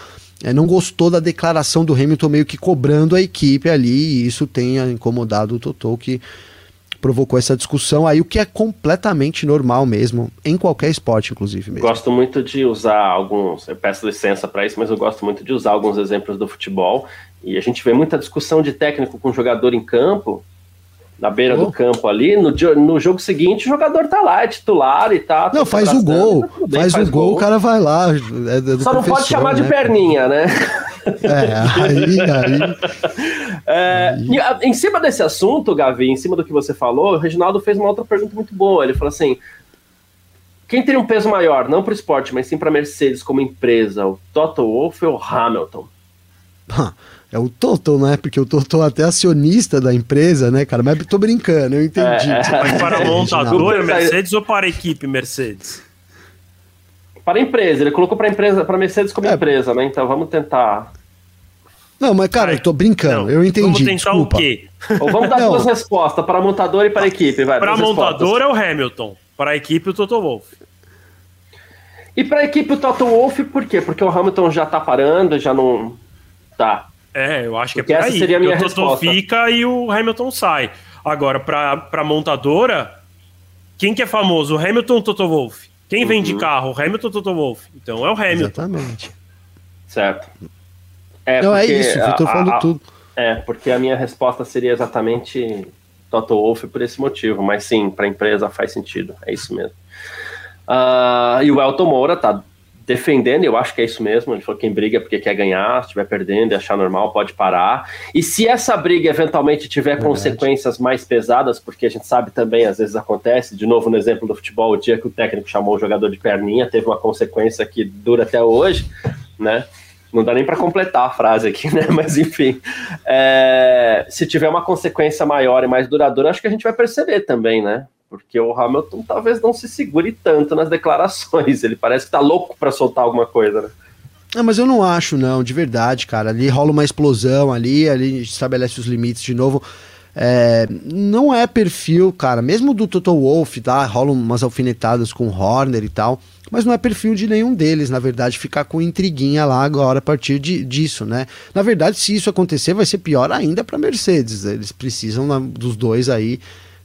É, não gostou da declaração do Hamilton meio que cobrando a equipe ali, e isso tenha incomodado o Toto, que provocou essa discussão aí, o que é completamente normal mesmo, em qualquer esporte, inclusive. Mesmo.
Gosto muito de usar alguns, eu peço licença para isso, mas eu gosto muito de usar alguns exemplos do futebol. E a gente vê muita discussão de técnico com jogador em campo, na beira oh. do campo ali. No, no jogo seguinte, o jogador tá lá, é titular e tá.
Não, faz o gol. Tá bem, faz, faz, o gol, o cara vai lá.
É, é Só não pode chamar né? de perninha, né?
É, aí, aí,
é, aí. Em cima desse assunto, Gavi, em cima do que você falou, o Reginaldo fez uma outra pergunta muito boa. Ele falou assim: quem teria um peso maior, não para o esporte, mas sim para Mercedes como empresa, o Toto Wolff ou o Hamilton?
É o Toto, né? Porque o Toto é até acionista da empresa, né, cara? Mas tô brincando, eu entendi. É,
Mas para a montadora Mercedes ou para a equipe Mercedes?
Para a empresa, ele colocou para empresa, para Mercedes como é. empresa, né? Então vamos tentar.
Não, mas cara, eu tô brincando, não, eu entendi. Vamos tentar desculpa. o quê?
Ou vamos dar duas respostas, para a montadora e para a equipe.
Para a montadora é o Hamilton, para a equipe o Toto Wolff.
E para a equipe o Toto Wolff, por quê? Porque o Hamilton já tá parando, já não. Tá.
É, eu acho Porque que é por essa aí. Seria a minha o Toto resposta. fica e o Hamilton sai. Agora, para a montadora, quem que é famoso? O Hamilton ou Toto Wolff? Quem uhum. vem de carro? O Hamilton ou Toto Wolff? Então é o Hamilton.
Exatamente.
Certo.
É, Não, é isso, o Vitor falou tudo.
É, porque a minha resposta seria exatamente Toto Wolff por esse motivo, mas sim, para a empresa faz sentido, é isso mesmo. Uh, e o Elton Moura tá defendendo, eu acho que é isso mesmo. Ele falou que quem briga é porque quer ganhar, se estiver perdendo e achar normal, pode parar. E se essa briga eventualmente tiver Verdade. consequências mais pesadas, porque a gente sabe também, às vezes acontece, de novo no exemplo do futebol, o dia que o técnico chamou o jogador de perninha, teve uma consequência que dura até hoje, né? Não dá nem para completar a frase aqui, né? Mas enfim, é... se tiver uma consequência maior e mais duradoura, acho que a gente vai perceber também, né? porque o Hamilton talvez não se segure tanto nas declarações. Ele parece que tá louco para soltar alguma coisa, né?
Não, mas eu não acho, não, de verdade, cara. Ali rola uma explosão ali, ali estabelece os limites de novo. É, não é perfil, cara. Mesmo do Toto Wolff, tá? Rolam umas alfinetadas com o Horner e tal. Mas não é perfil de nenhum deles, na verdade, ficar com intriguinha lá agora a partir de, disso, né? Na verdade, se isso acontecer, vai ser pior ainda para Mercedes. Eles precisam na, dos dois aí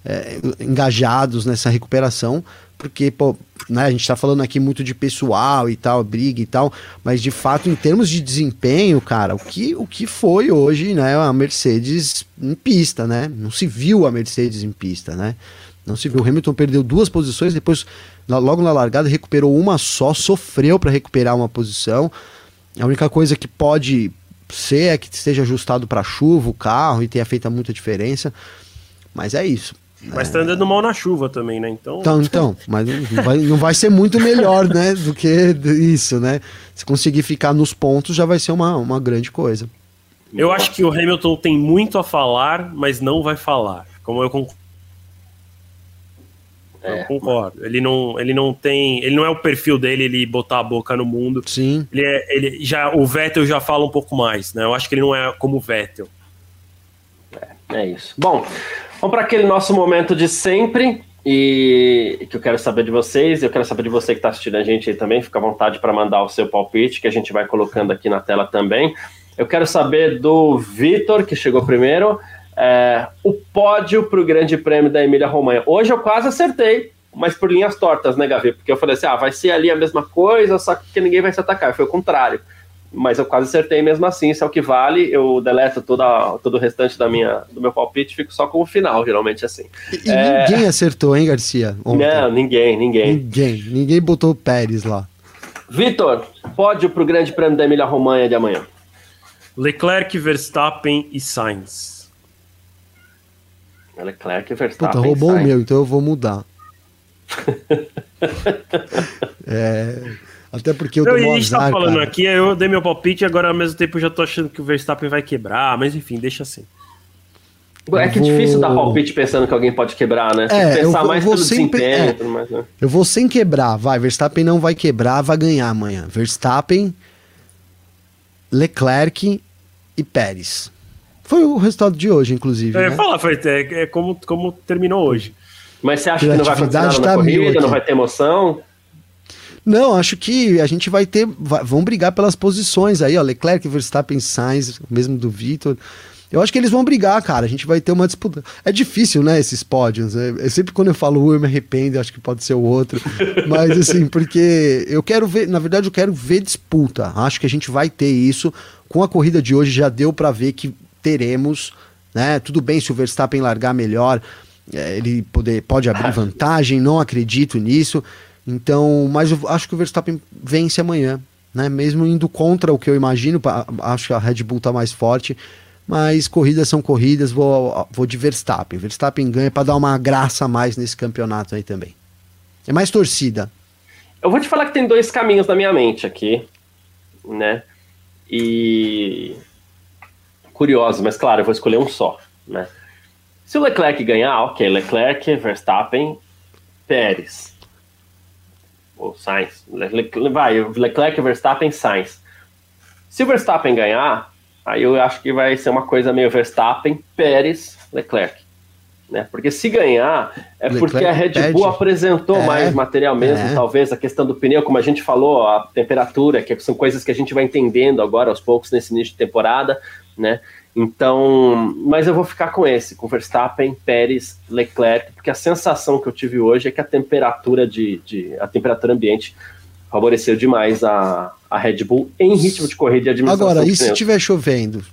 é, engajados nessa recuperação, porque pô, né, a gente está falando aqui muito de pessoal e tal, briga e tal, mas de fato, em termos de desempenho, cara, o que, o que foi hoje né, a Mercedes em pista, né? Não se viu a Mercedes em pista, né? Não se viu. O Hamilton perdeu duas posições, depois, logo na largada, recuperou uma só, sofreu para recuperar uma posição. A única coisa que pode ser é que esteja ajustado para chuva o carro e tenha feito muita diferença. Mas é isso.
Mas tá andando mal na chuva também, né? Então,
então, então mas não vai, não vai ser muito melhor, né? Do que isso, né? Se conseguir ficar nos pontos, já vai ser uma, uma grande coisa.
Eu acho que o Hamilton tem muito a falar, mas não vai falar. Como eu concordo. É. Eu concordo. Ele não, ele não tem. Ele não é o perfil dele, ele botar a boca no mundo.
Sim.
Ele, é, ele já, o Vettel já fala um pouco mais, né? Eu acho que ele não é como o Vettel.
É, é isso. Bom, Vamos para aquele nosso momento de sempre e que eu quero saber de vocês. Eu quero saber de você que está assistindo a gente aí também. Fica à vontade para mandar o seu palpite, que a gente vai colocando aqui na tela também. Eu quero saber do Vitor, que chegou primeiro, é, o pódio para o Grande Prêmio da Emília Romanha. Hoje eu quase acertei, mas por linhas tortas, né, Gavi? Porque eu falei assim: ah, vai ser ali a mesma coisa, só que ninguém vai se atacar. Foi o contrário mas eu quase acertei mesmo assim, isso é o que vale. Eu deleto toda, todo o restante da minha, do meu palpite, fico só com o final, geralmente assim.
E, é... ninguém acertou, hein, Garcia?
Ontem. Não, ninguém, ninguém.
Ninguém, ninguém botou o Pérez lá.
Vitor, pódio para o Grande Prêmio da Emília Romanha de amanhã.
Leclerc, Verstappen e Sainz.
Leclerc, Verstappen.
Puta, roubou o meu, então eu vou mudar. é. Até porque eu
tô A gente tá falando cara. aqui, eu dei meu palpite e agora ao mesmo tempo eu já tô achando que o Verstappen vai quebrar, mas enfim, deixa assim.
É que é difícil dar palpite pensando que alguém pode quebrar, né?
Você é, pensar eu, mais eu pelo sempre, é, mais, né? Eu vou sem quebrar, vai. Verstappen não vai quebrar, vai ganhar amanhã. Verstappen, Leclerc e Pérez. Foi o resultado de hoje, inclusive.
É,
né?
falar, foi é, é como, como terminou hoje.
Mas você acha que não vai acontecer nada tá na corrida, não vai ter emoção?
Não, acho que a gente vai ter. Vai, vão brigar pelas posições aí, ó. Leclerc, Verstappen, Sainz, mesmo do Vitor. Eu acho que eles vão brigar, cara. A gente vai ter uma disputa. É difícil, né, esses pódios. É, é sempre quando eu falo um, eu me arrependo, acho que pode ser o outro. Mas, assim, porque eu quero ver, na verdade, eu quero ver disputa. Acho que a gente vai ter isso. Com a corrida de hoje já deu para ver que teremos, né? Tudo bem se o Verstappen largar melhor, é, ele poder, pode abrir vantagem, não acredito nisso. Então, mas eu acho que o Verstappen vence amanhã, né? Mesmo indo contra o que eu imagino, acho que a Red Bull tá mais forte, mas corridas são corridas, vou, vou de Verstappen. Verstappen ganha para dar uma graça a mais nesse campeonato aí também. É mais torcida.
Eu vou te falar que tem dois caminhos na minha mente aqui, né? E curioso, mas claro, eu vou escolher um só, né? Se o Leclerc ganhar, ok, Leclerc, Verstappen, Pérez. Ou Sainz, vai, Leclerc, Verstappen, Sainz. Se o Verstappen ganhar, aí eu acho que vai ser uma coisa meio Verstappen, Pérez, Leclerc. Né? Porque se ganhar, é Leclerc porque a Red Bull pede. apresentou é, mais material mesmo, é. talvez a questão do pneu, como a gente falou, a temperatura, que são coisas que a gente vai entendendo agora aos poucos nesse início de temporada, né? Então, mas eu vou ficar com esse, com Verstappen, Pérez, Leclerc, porque a sensação que eu tive hoje é que a temperatura de, de a temperatura ambiente favoreceu demais a, a Red Bull em ritmo de corrida e administração.
Agora, e se estiver chovendo?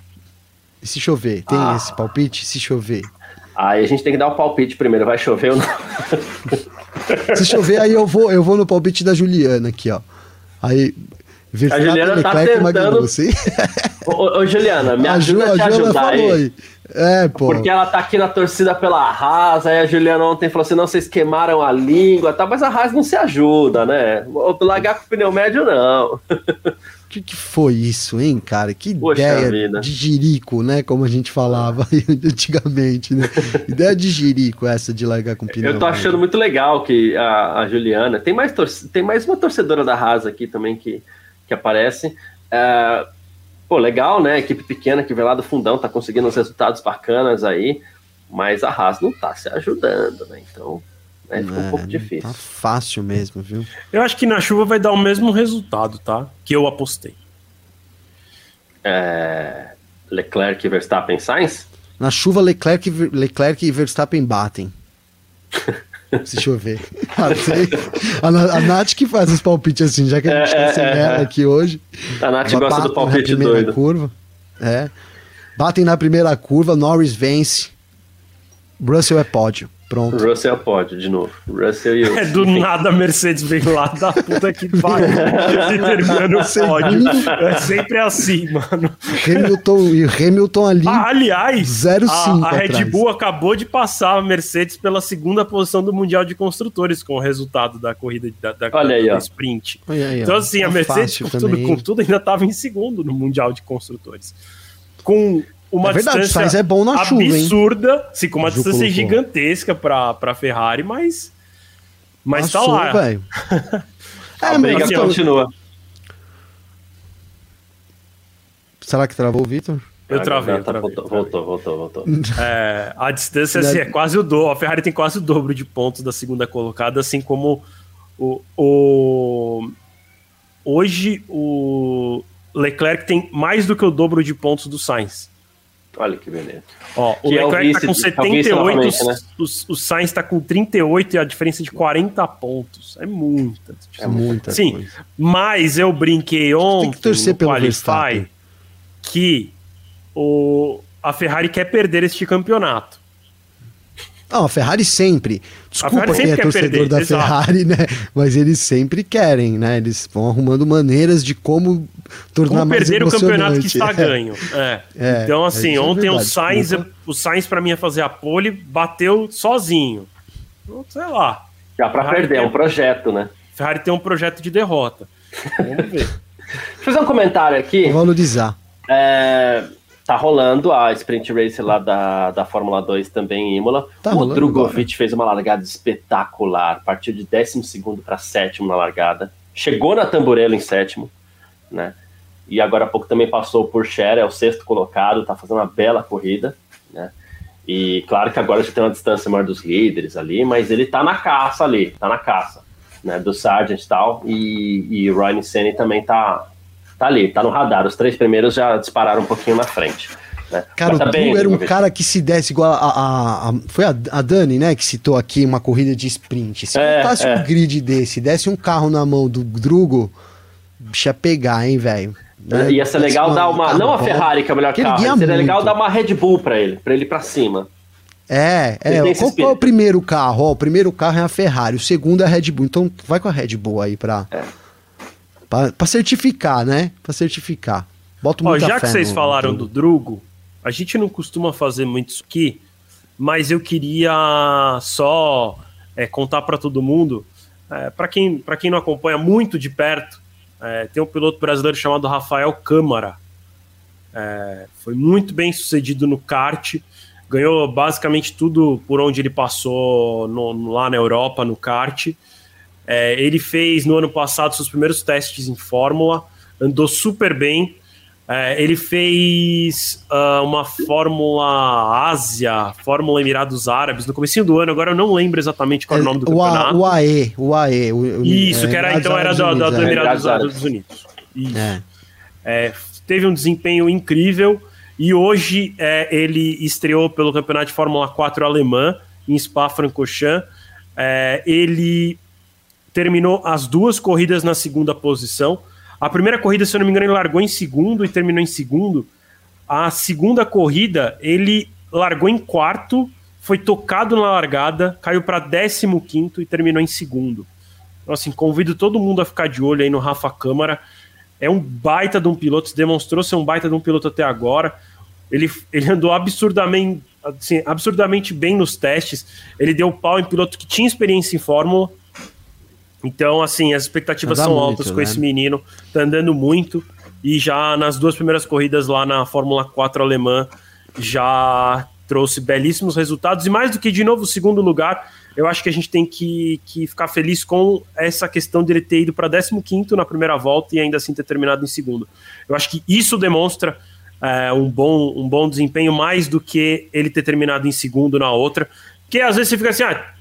E se chover? Tem ah. esse palpite? Se chover?
Aí a gente tem que dar o palpite primeiro, vai chover ou não?
se chover, aí eu vou, eu vou no palpite da Juliana aqui, ó. Aí
a Juliana tá tentando. ô, ô, Juliana, me ajuda a te ajudar aí. aí. É, pô. Porque ela tá aqui na torcida pela Haas, aí a Juliana ontem falou assim: não, vocês queimaram a língua, tá, mas a Haas não se ajuda, né? Largar com o pneu médio, não.
O que, que foi isso, hein, cara? Que Poxa ideia vida. de jirico, né? Como a gente falava antigamente, né? ideia de jirico essa de largar com pneu.
Eu tô achando muito legal que a, a Juliana. Tem mais, tem mais uma torcedora da Haas aqui também que que aparece. É, pô, legal, né? Equipe pequena que vem lá do fundão, tá conseguindo uns resultados bacanas aí, mas a Haas não tá se ajudando, né? Então, né, fica um pouco difícil. Tá
fácil mesmo, viu?
Eu acho que na chuva vai dar o mesmo resultado, tá? Que eu apostei.
É... Leclerc, Verstappen, Sainz?
Na chuva, Leclerc, Leclerc e Verstappen batem. se chover. a, a Nath que faz os palpites assim, já que a gente é, tá sem é, é. aqui hoje.
A Nath gosta do palpite doido.
Curva. É. Batem na primeira curva, Norris vence. Russell é pódio. Pronto.
Russell pode, de novo. Russell e eu.
É, do nada a Mercedes vem lá da puta que pariu termina no pódio. É sempre assim, mano.
Hamilton e Hamilton ali.
Ah, aliás, 0, a, a Red Bull acabou de passar a Mercedes pela segunda posição do Mundial de Construtores com o resultado da corrida da, da,
Olha aí,
da sprint. Aí, então, assim, a tá Mercedes, com tudo, com tudo, ainda estava em segundo no Mundial de Construtores. Com uma é verdade, distância
é bom na
absurda,
chuva,
absurda, sim, com uma Ju distância colocou. gigantesca para para Ferrari, mas mas Passou, tá lá.
Velho. é, a briga assim, continua.
Será que travou o Vitor?
Eu travei, eu travei, voltou, travei. voltou, voltou, voltou. É, a distância assim, é quase o dobro. A Ferrari tem quase o dobro de pontos da segunda colocada, assim como o, o hoje o Leclerc tem mais do que o dobro de pontos do Sainz.
Olha que beleza.
Ó, o que Leclerc é o vice, tá com 78, é né? o, o Sainz tá com 38 e a diferença de 40 pontos. É muita.
É muita.
Sim, coisa. mas eu brinquei ontem Tem que torcer no pelo Qualify que o, a Ferrari quer perder este campeonato.
Não, a Ferrari sempre. Desculpa quem é torcedor perder, da exato. Ferrari, né? Mas eles sempre querem, né? Eles vão arrumando maneiras de como tornar como mais perder o campeonato que
está é. ganho. É. É, então, assim, é ontem o Sainz, o Sainz para mim ia fazer a pole, bateu sozinho. Então, sei lá.
Já para perder, é um projeto, né?
Ferrari tem um projeto de derrota. Vamos ver. Deixa
eu fazer um comentário aqui.
Vou valorizar.
É, Tá rolando a sprint race lá da, da Fórmula 2 também em Imola.
Tá
o Drogovic fez uma largada espetacular, partiu de 12 para sétimo na largada, chegou na Tamburello em sétimo, né? E agora há pouco também passou por Cher, é o sexto colocado, tá fazendo uma bela corrida, né? E claro que agora já tem uma distância maior dos líderes ali, mas ele tá na caça ali, tá na caça, né? Do Sargent e tal, e, e o Ryan Senna também tá, tá ali, tá no radar. Os três primeiros já dispararam um pouquinho na frente. Né?
Cara, tá o bem, era um cara que se desse igual a, a, a, Foi a, a, Dani, né, que citou aqui uma corrida de sprint. Se é, montasse é. um grid desse, desse um carro na mão do Drugo, bicho ia pegar, hein, velho.
Né? Ia ser legal dar uma. Não a Ferrari, que é o melhor carro, seria muito. legal dar uma Red Bull pra ele, pra ele ir pra cima.
É, é. Qual, qual, é o primeiro carro? Ó, o primeiro carro é a Ferrari, o segundo é a Red Bull. Então vai com a Red Bull aí pra. É. Pra, certificar, né? Pra certificar.
Bota Ó, Já que vocês no, falaram no... do Drugo, a gente não costuma fazer muito isso aqui, mas eu queria só é, contar para todo mundo, é, para quem, quem não acompanha muito de perto, é, tem um piloto brasileiro chamado Rafael Câmara. É, foi muito bem sucedido no kart, ganhou basicamente tudo por onde ele passou no, lá na Europa, no kart É, ele fez no ano passado seus primeiros testes em Fórmula, andou super bem. É, ele fez uh, uma Fórmula Ásia, Fórmula Emirados Árabes, no começo do ano, agora eu não lembro exatamente qual é o nome do
o
campeonato.
O AE, o AE. O,
Isso, é, que era, então era do, do, do Emirados Árabes Unidos. Isso. É. É, teve um desempenho incrível e hoje é, ele estreou pelo Campeonato de Fórmula 4 alemã em Spa-Francorchamps. É, ele terminou as duas corridas na segunda posição. A primeira corrida, se eu não me engano, ele largou em segundo e terminou em segundo. A segunda corrida, ele largou em quarto, foi tocado na largada, caiu para 15 e terminou em segundo. Então, assim, convido todo mundo a ficar de olho aí no Rafa Câmara. É um baita de um piloto, demonstrou ser um baita de um piloto até agora. Ele, ele andou absurdamente, assim, absurdamente bem nos testes. Ele deu pau em piloto que tinha experiência em Fórmula então, assim, as expectativas são muito, altas com né? esse menino, tá andando muito. E já nas duas primeiras corridas lá na Fórmula 4 alemã, já trouxe belíssimos resultados. E mais do que, de novo, o segundo lugar, eu acho que a gente tem que, que ficar feliz com essa questão de ele ter ido para 15 na primeira volta e ainda assim ter terminado em segundo. Eu acho que isso demonstra é, um, bom, um bom desempenho, mais do que ele ter terminado em segundo na outra. Que às vezes você fica assim, ah,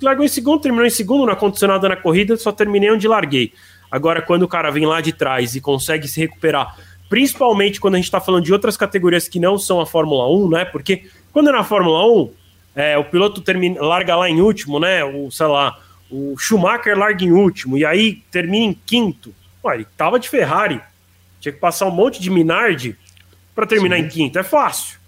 largou em segundo, terminou em segundo, não aconteceu nada na corrida, só terminei onde larguei. Agora, quando o cara vem lá de trás e consegue se recuperar, principalmente quando a gente está falando de outras categorias que não são a Fórmula 1, né? Porque quando é na Fórmula 1, é, o piloto termina, larga lá em último, né? O, sei lá, o Schumacher larga em último e aí termina em quinto. Ué, ele tava de Ferrari, tinha que passar um monte de Minardi para terminar Sim. em quinto. É fácil.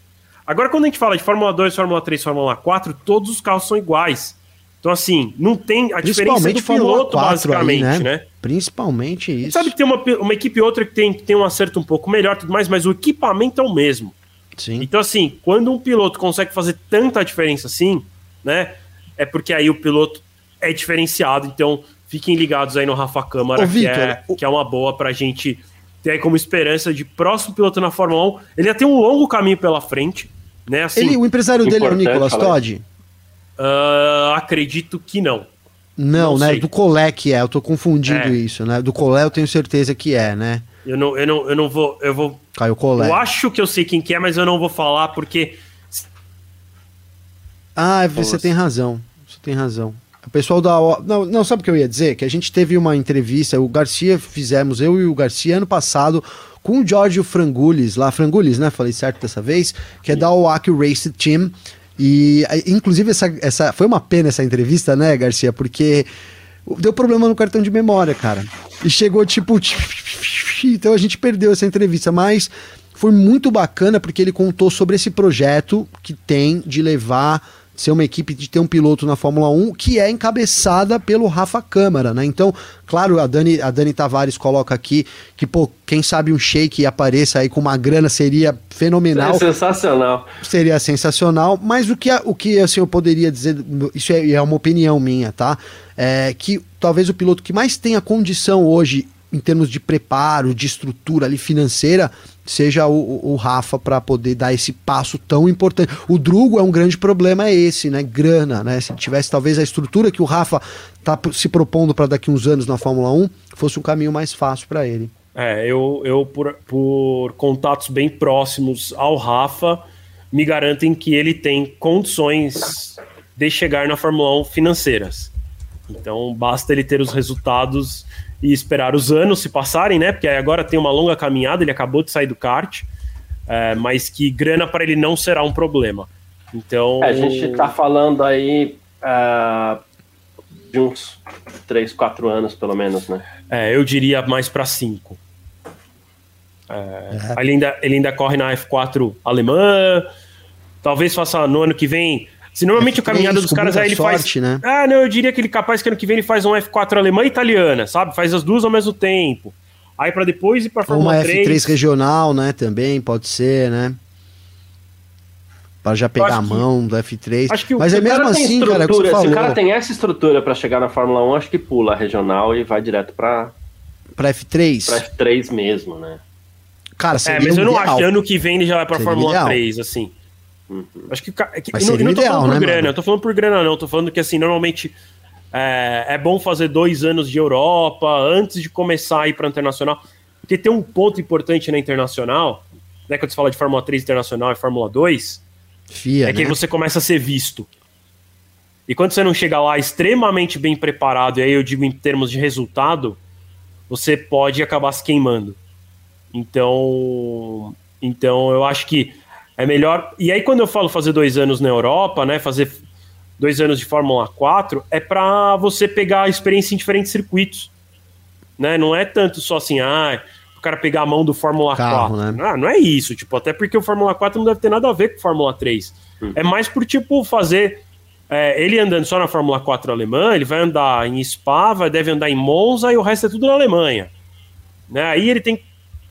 Agora, quando a gente fala de Fórmula 2, Fórmula 3, Fórmula 4, todos os carros são iguais. Então, assim, não tem a diferença do piloto, basicamente, aí, né? né?
Principalmente isso.
Sabe que tem uma, uma equipe outra que tem, que tem um acerto um pouco melhor tudo mais, mas o equipamento é o mesmo.
Sim.
Então, assim, quando um piloto consegue fazer tanta diferença assim, né? É porque aí o piloto é diferenciado. Então, fiquem ligados aí no Rafa Câmara, Ô, que, Victor, é, o... que é uma boa pra gente ter aí como esperança de próximo piloto na Fórmula 1. Ele ia ter um longo caminho pela frente. Né? Assim,
Ele, o empresário dele é o Nicolas Todd?
Uh, acredito que não.
Não, não né? Sei. Do Colé que é, eu tô confundindo é. isso, né? Do Colé eu tenho certeza que é, né?
Eu não, eu não, eu não vou. Eu vou.
Caio Colé.
Eu acho que eu sei quem que é, mas eu não vou falar porque.
Ah, você tem razão. Você tem razão. O pessoal da. Não, não, sabe o que eu ia dizer? Que a gente teve uma entrevista, o Garcia fizemos, eu e o Garcia, ano passado, com o Giorgio Frangulis, lá, Frangulis, né? Falei certo dessa vez, que é da OAK Race Team. E, inclusive, essa, essa foi uma pena essa entrevista, né, Garcia? Porque deu problema no cartão de memória, cara. E chegou tipo. Então a gente perdeu essa entrevista, mas foi muito bacana porque ele contou sobre esse projeto que tem de levar ser uma equipe de ter um piloto na Fórmula 1 que é encabeçada pelo Rafa Câmara, né? Então, claro, a Dani, a Dani Tavares coloca aqui que, pô, quem sabe um shake apareça aí com uma grana seria fenomenal.
Seria sensacional.
Seria sensacional, mas o que, o que assim, eu poderia dizer, isso é, é uma opinião minha, tá? É que talvez o piloto que mais tenha condição hoje em termos de preparo, de estrutura ali financeira, seja o, o Rafa para poder dar esse passo tão importante. O Drugo é um grande problema, é esse, né? Grana, né? Se tivesse talvez a estrutura que o Rafa tá se propondo para daqui uns anos na Fórmula 1, fosse um caminho mais fácil para ele.
É, eu, eu por, por contatos bem próximos ao Rafa, me garantem que ele tem condições de chegar na Fórmula 1 financeiras. Então basta ele ter os resultados e esperar os anos se passarem, né? Porque agora tem uma longa caminhada, ele acabou de sair do kart, é, mas que grana para ele não será um problema. Então.
É, a gente está falando aí uh, de uns 3, 4 anos, pelo menos, né?
É, eu diria mais para 5. É, é. ele, ainda, ele ainda corre na F4 alemã. Talvez faça no ano que vem se normalmente F3, a caminhada dos caras aí ele sorte, faz. Né? Ah, não, eu diria que ele capaz que ano que vem ele faz um F4 alemã e italiana, sabe? Faz as duas ao mesmo tempo. Aí para depois ir para Fórmula
Uma
3.
F3 regional, né? Também pode ser, né? Para já pegar a mão do F3.
Acho que Mas é mesmo assim, cara, é que Se o cara tem essa estrutura para chegar na Fórmula 1, acho que pula a regional e vai direto para
para F3.
Para F3 mesmo, né?
Cara, é, mas eu não acho que ano que vem ele já vai para Fórmula ideal. 3, assim. Uhum. Acho que, que
Mas não, não tô
ideal,
falando
por
né,
grana,
mano?
eu tô falando por grana, não. Eu tô falando que assim, normalmente é, é bom fazer dois anos de Europa antes de começar a ir para internacional. Porque tem um ponto importante na internacional, né, quando você fala de Fórmula 3 internacional e Fórmula 2,
Fia,
é que
né?
você começa a ser visto. E quando você não chega lá extremamente bem preparado, e aí eu digo em termos de resultado, você pode acabar se queimando. Então, então eu acho que é melhor. E aí, quando eu falo fazer dois anos na Europa, né? Fazer dois anos de Fórmula 4, é para você pegar a experiência em diferentes circuitos. Né? Não é tanto só assim, ah, o cara pegar a mão do Fórmula
Carro,
4.
né?
Ah, não é isso, tipo, até porque o Fórmula 4 não deve ter nada a ver com o Fórmula 3. É mais por, tipo, fazer. é, ele andando só na Fórmula 4 alemã, ele vai andar em Spa, vai, deve andar em Monza e o resto é tudo na Alemanha. Né? Aí ele tem,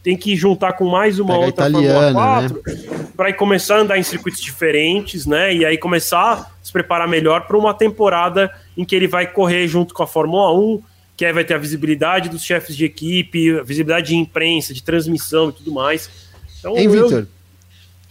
tem que juntar com mais uma
Pega
outra
italiana,
Fórmula 4 para começar a andar em circuitos diferentes, né? E aí começar a se preparar melhor para uma temporada em que ele vai correr junto com a Fórmula 1, que aí vai ter a visibilidade dos chefes de equipe, a visibilidade de imprensa, de transmissão e tudo mais. Então,
Hein,
eu-?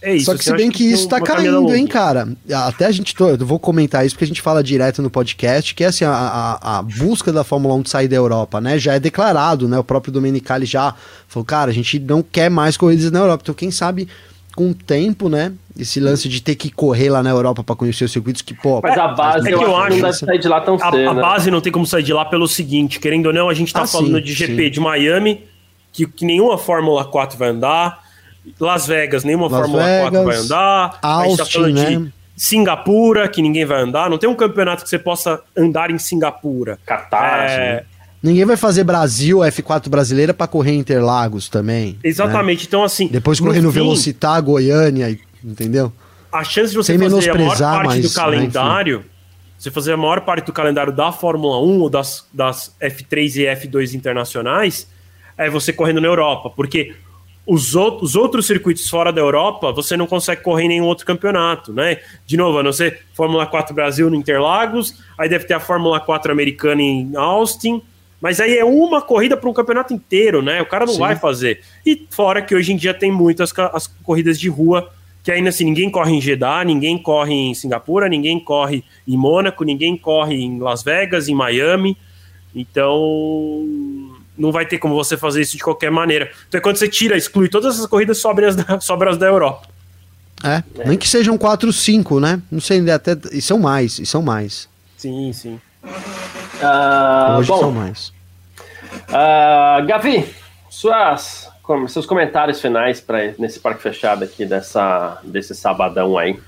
É isso.
Só que
assim,
se
eu
bem que
tem
isso tá caindo, hein, cara. Até a gente, tô- eu vou comentar isso porque a gente fala direto no podcast, que é assim, a, a, a busca da Fórmula 1 de sair da Europa, né? Já é declarado, né? O próprio Domenicali já falou, cara, a gente não quer mais corridas na Europa. Então, quem sabe, com o tempo, né? Esse lance de ter que correr lá na Europa pra conhecer os circuitos que, pô.
Mas a base
é que eu
acho que não deve sair de lá tão
A,
cedo.
a
né?
base não tem como sair de lá pelo seguinte, querendo ou não, a gente tá
Ah,
falando
sim,
de GP
sim.
de Miami, que, que nenhuma Fórmula 4 vai andar, Las Vegas, nenhuma
Las
Fórmula 4 vai
Vegas,
andar, a gente tá
Austin,
falando
né?
de Singapura, que ninguém vai andar, não tem um campeonato que você possa andar em Singapura.
Catar,
É,
assim.
Ninguém vai fazer Brasil, F4 brasileira pra correr em Interlagos também. né?
exatamente, então assim...
Depois correr no
fim,
Velocitar, Goiânia, entendeu?
a chance de você
Sem
fazer a maior parte
mas,
do
né,
calendário, você fazer a maior parte do calendário da Fórmula 1 ou das, das F3 e F2 internacionais, é você correndo na Europa, porque os, out- os outros circuitos fora da Europa, você não consegue correr em nenhum outro campeonato, né? De novo, a não ser Fórmula 4 Brasil no Interlagos, aí deve ter a Fórmula 4 americana em Austin, mas aí é uma corrida para um campeonato inteiro, né? O cara não
Sim.
vai fazer. E fora que hoje em dia tem muitas as corridas de rua, que ainda assim ninguém corre em Jeddah, ninguém corre em Singapura, ninguém corre em Mônaco, ninguém corre em Las Vegas, em Miami. Então não vai ter como você fazer isso de qualquer maneira. Então quando você tira, exclui todas essas corridas, sobra as da, sobra as da Europa.
É, nem que sejam 4, 5, né? Não sei, até. E são mais, e são mais.
Sim, sim.
Ah,
Hoje
bom,
são mais.
ah, Gavi, suas, seus comentários finais para nesse parque fechado aqui dessa, desse sabadão aí.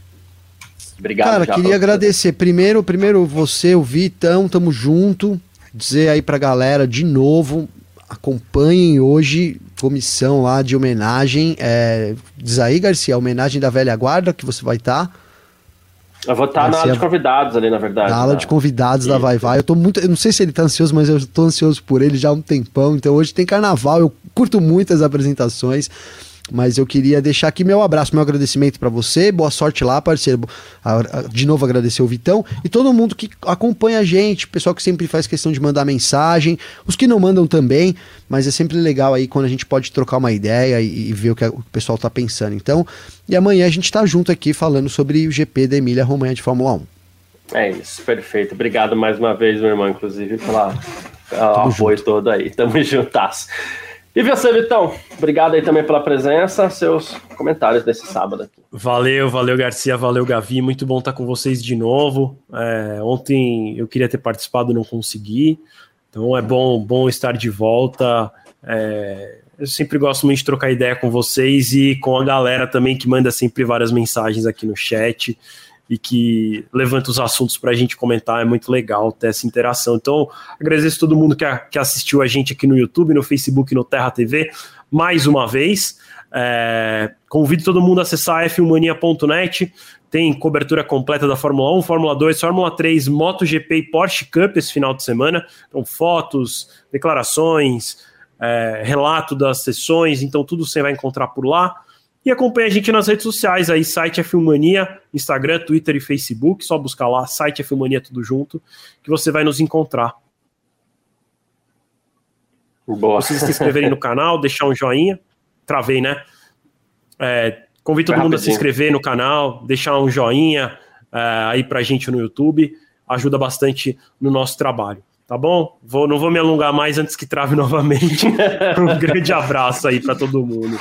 Obrigado.
Cara, queria
pra-
agradecer primeiro, primeiro você, o Vitão, tamo junto. Dizer aí pra galera de novo, acompanhem hoje comissão lá de homenagem. É, diz aí, Garcia, homenagem da velha guarda que você vai estar.
Eu vou estar
Vai
na
ser
aula
a-
de convidados ali, na verdade.
na aula
tá?
de convidados da
Isso.
Vai Vai. Eu tô muito. Eu não sei se ele tá ansioso, mas eu tô ansioso por ele já há um tempão. Então hoje tem carnaval, eu curto muito as apresentações. Mas eu queria deixar aqui meu abraço, meu agradecimento pra você. Boa sorte lá, parceiro. De novo agradecer o Vitão e todo mundo que acompanha a gente, o pessoal que sempre faz questão de mandar mensagem, os que não mandam também, mas é sempre legal aí quando a gente pode trocar uma ideia e, e ver o que a- o pessoal tá pensando. Então, e amanhã a gente tá junto aqui falando sobre o GP da Emília Romanha de Fórmula 1.
É isso, perfeito. Obrigado mais uma vez, meu irmão, inclusive, pela, apoio todo aí. Tamo juntas. E você, Vitão? Obrigado aí também pela presença. Seus comentários desse sábado aqui.
Valeu, valeu Garcia, valeu Gavi, muito bom estar com vocês de novo. É, ontem eu queria ter participado, não consegui, então é bom, bom estar de volta. É, eu sempre gosto muito de trocar ideia com vocês e com a galera também que manda sempre várias mensagens aqui no chat e que levanta os assuntos para a gente comentar. É muito legal ter essa interação. Então, agradeço todo mundo que, a- que assistiu a gente aqui no YouTube, no Facebook, no Terra TV, mais uma vez. É, convido todo mundo a acessar fmania.net. Tem cobertura completa da Fórmula 1, Fórmula 2, Fórmula 3, MotoGP e Porsche Cup esse final de semana. Então, fotos, declarações, é, relato das sessões. Então, tudo você vai encontrar por lá. E acompanha a gente nas redes sociais aí, site F1mania, Instagram, Twitter e Facebook. Só buscar lá, site F1mania tudo junto, que você vai nos encontrar.
Boa.
Vocês se inscreverem no canal, deixar um joinha. Travei, né? É, convido todo mundo a se inscrever no canal, deixar um joinha é, aí pra gente no YouTube. ajuda bastante no nosso trabalho. Tá bom? Vou, não vou me alongar mais antes que trave novamente. um grande abraço aí para todo mundo.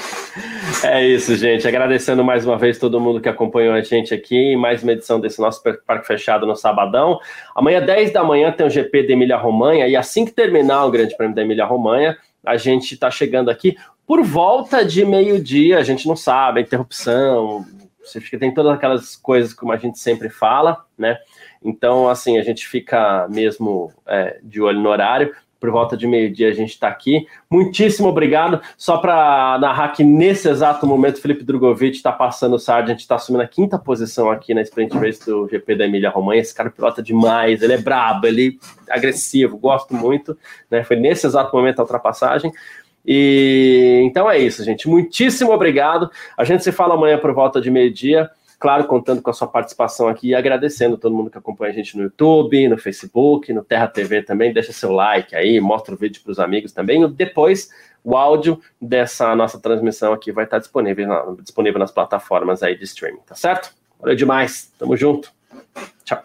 É isso, gente. Agradecendo mais uma vez todo mundo que acompanhou a gente aqui mais uma edição desse nosso Parque Fechado no sabadão. Amanhã, 10 da manhã, tem o GP da Emília Romanha. E assim que terminar o Grande Prêmio da Emília Romanha, a gente está chegando aqui por volta de meio-dia. A gente não sabe, a interrupção. Você fica, tem todas aquelas coisas como a gente sempre fala, né? Então, assim, a gente fica mesmo é, de olho no horário. Por volta de meio-dia a gente está aqui. Muitíssimo obrigado. Só para narrar que nesse exato momento, Felipe Drogovic está passando o Sargent, está assumindo a quinta posição aqui na Sprint Race do GP da Emília Romanha. Esse cara pilota demais, ele é brabo, ele é agressivo, gosto muito. Né? Foi nesse exato momento a ultrapassagem. E então é isso, gente. Muitíssimo obrigado. A gente se fala amanhã por volta de meio-dia claro, contando com a sua participação aqui e agradecendo todo mundo que acompanha a gente no YouTube, no Facebook, no Terra TV também. Deixa seu like aí, mostra o vídeo para os amigos também. Depois, o áudio dessa nossa transmissão aqui vai estar disponível, na, disponível nas plataformas aí de streaming, tá certo? Valeu demais, tamo junto. Tchau.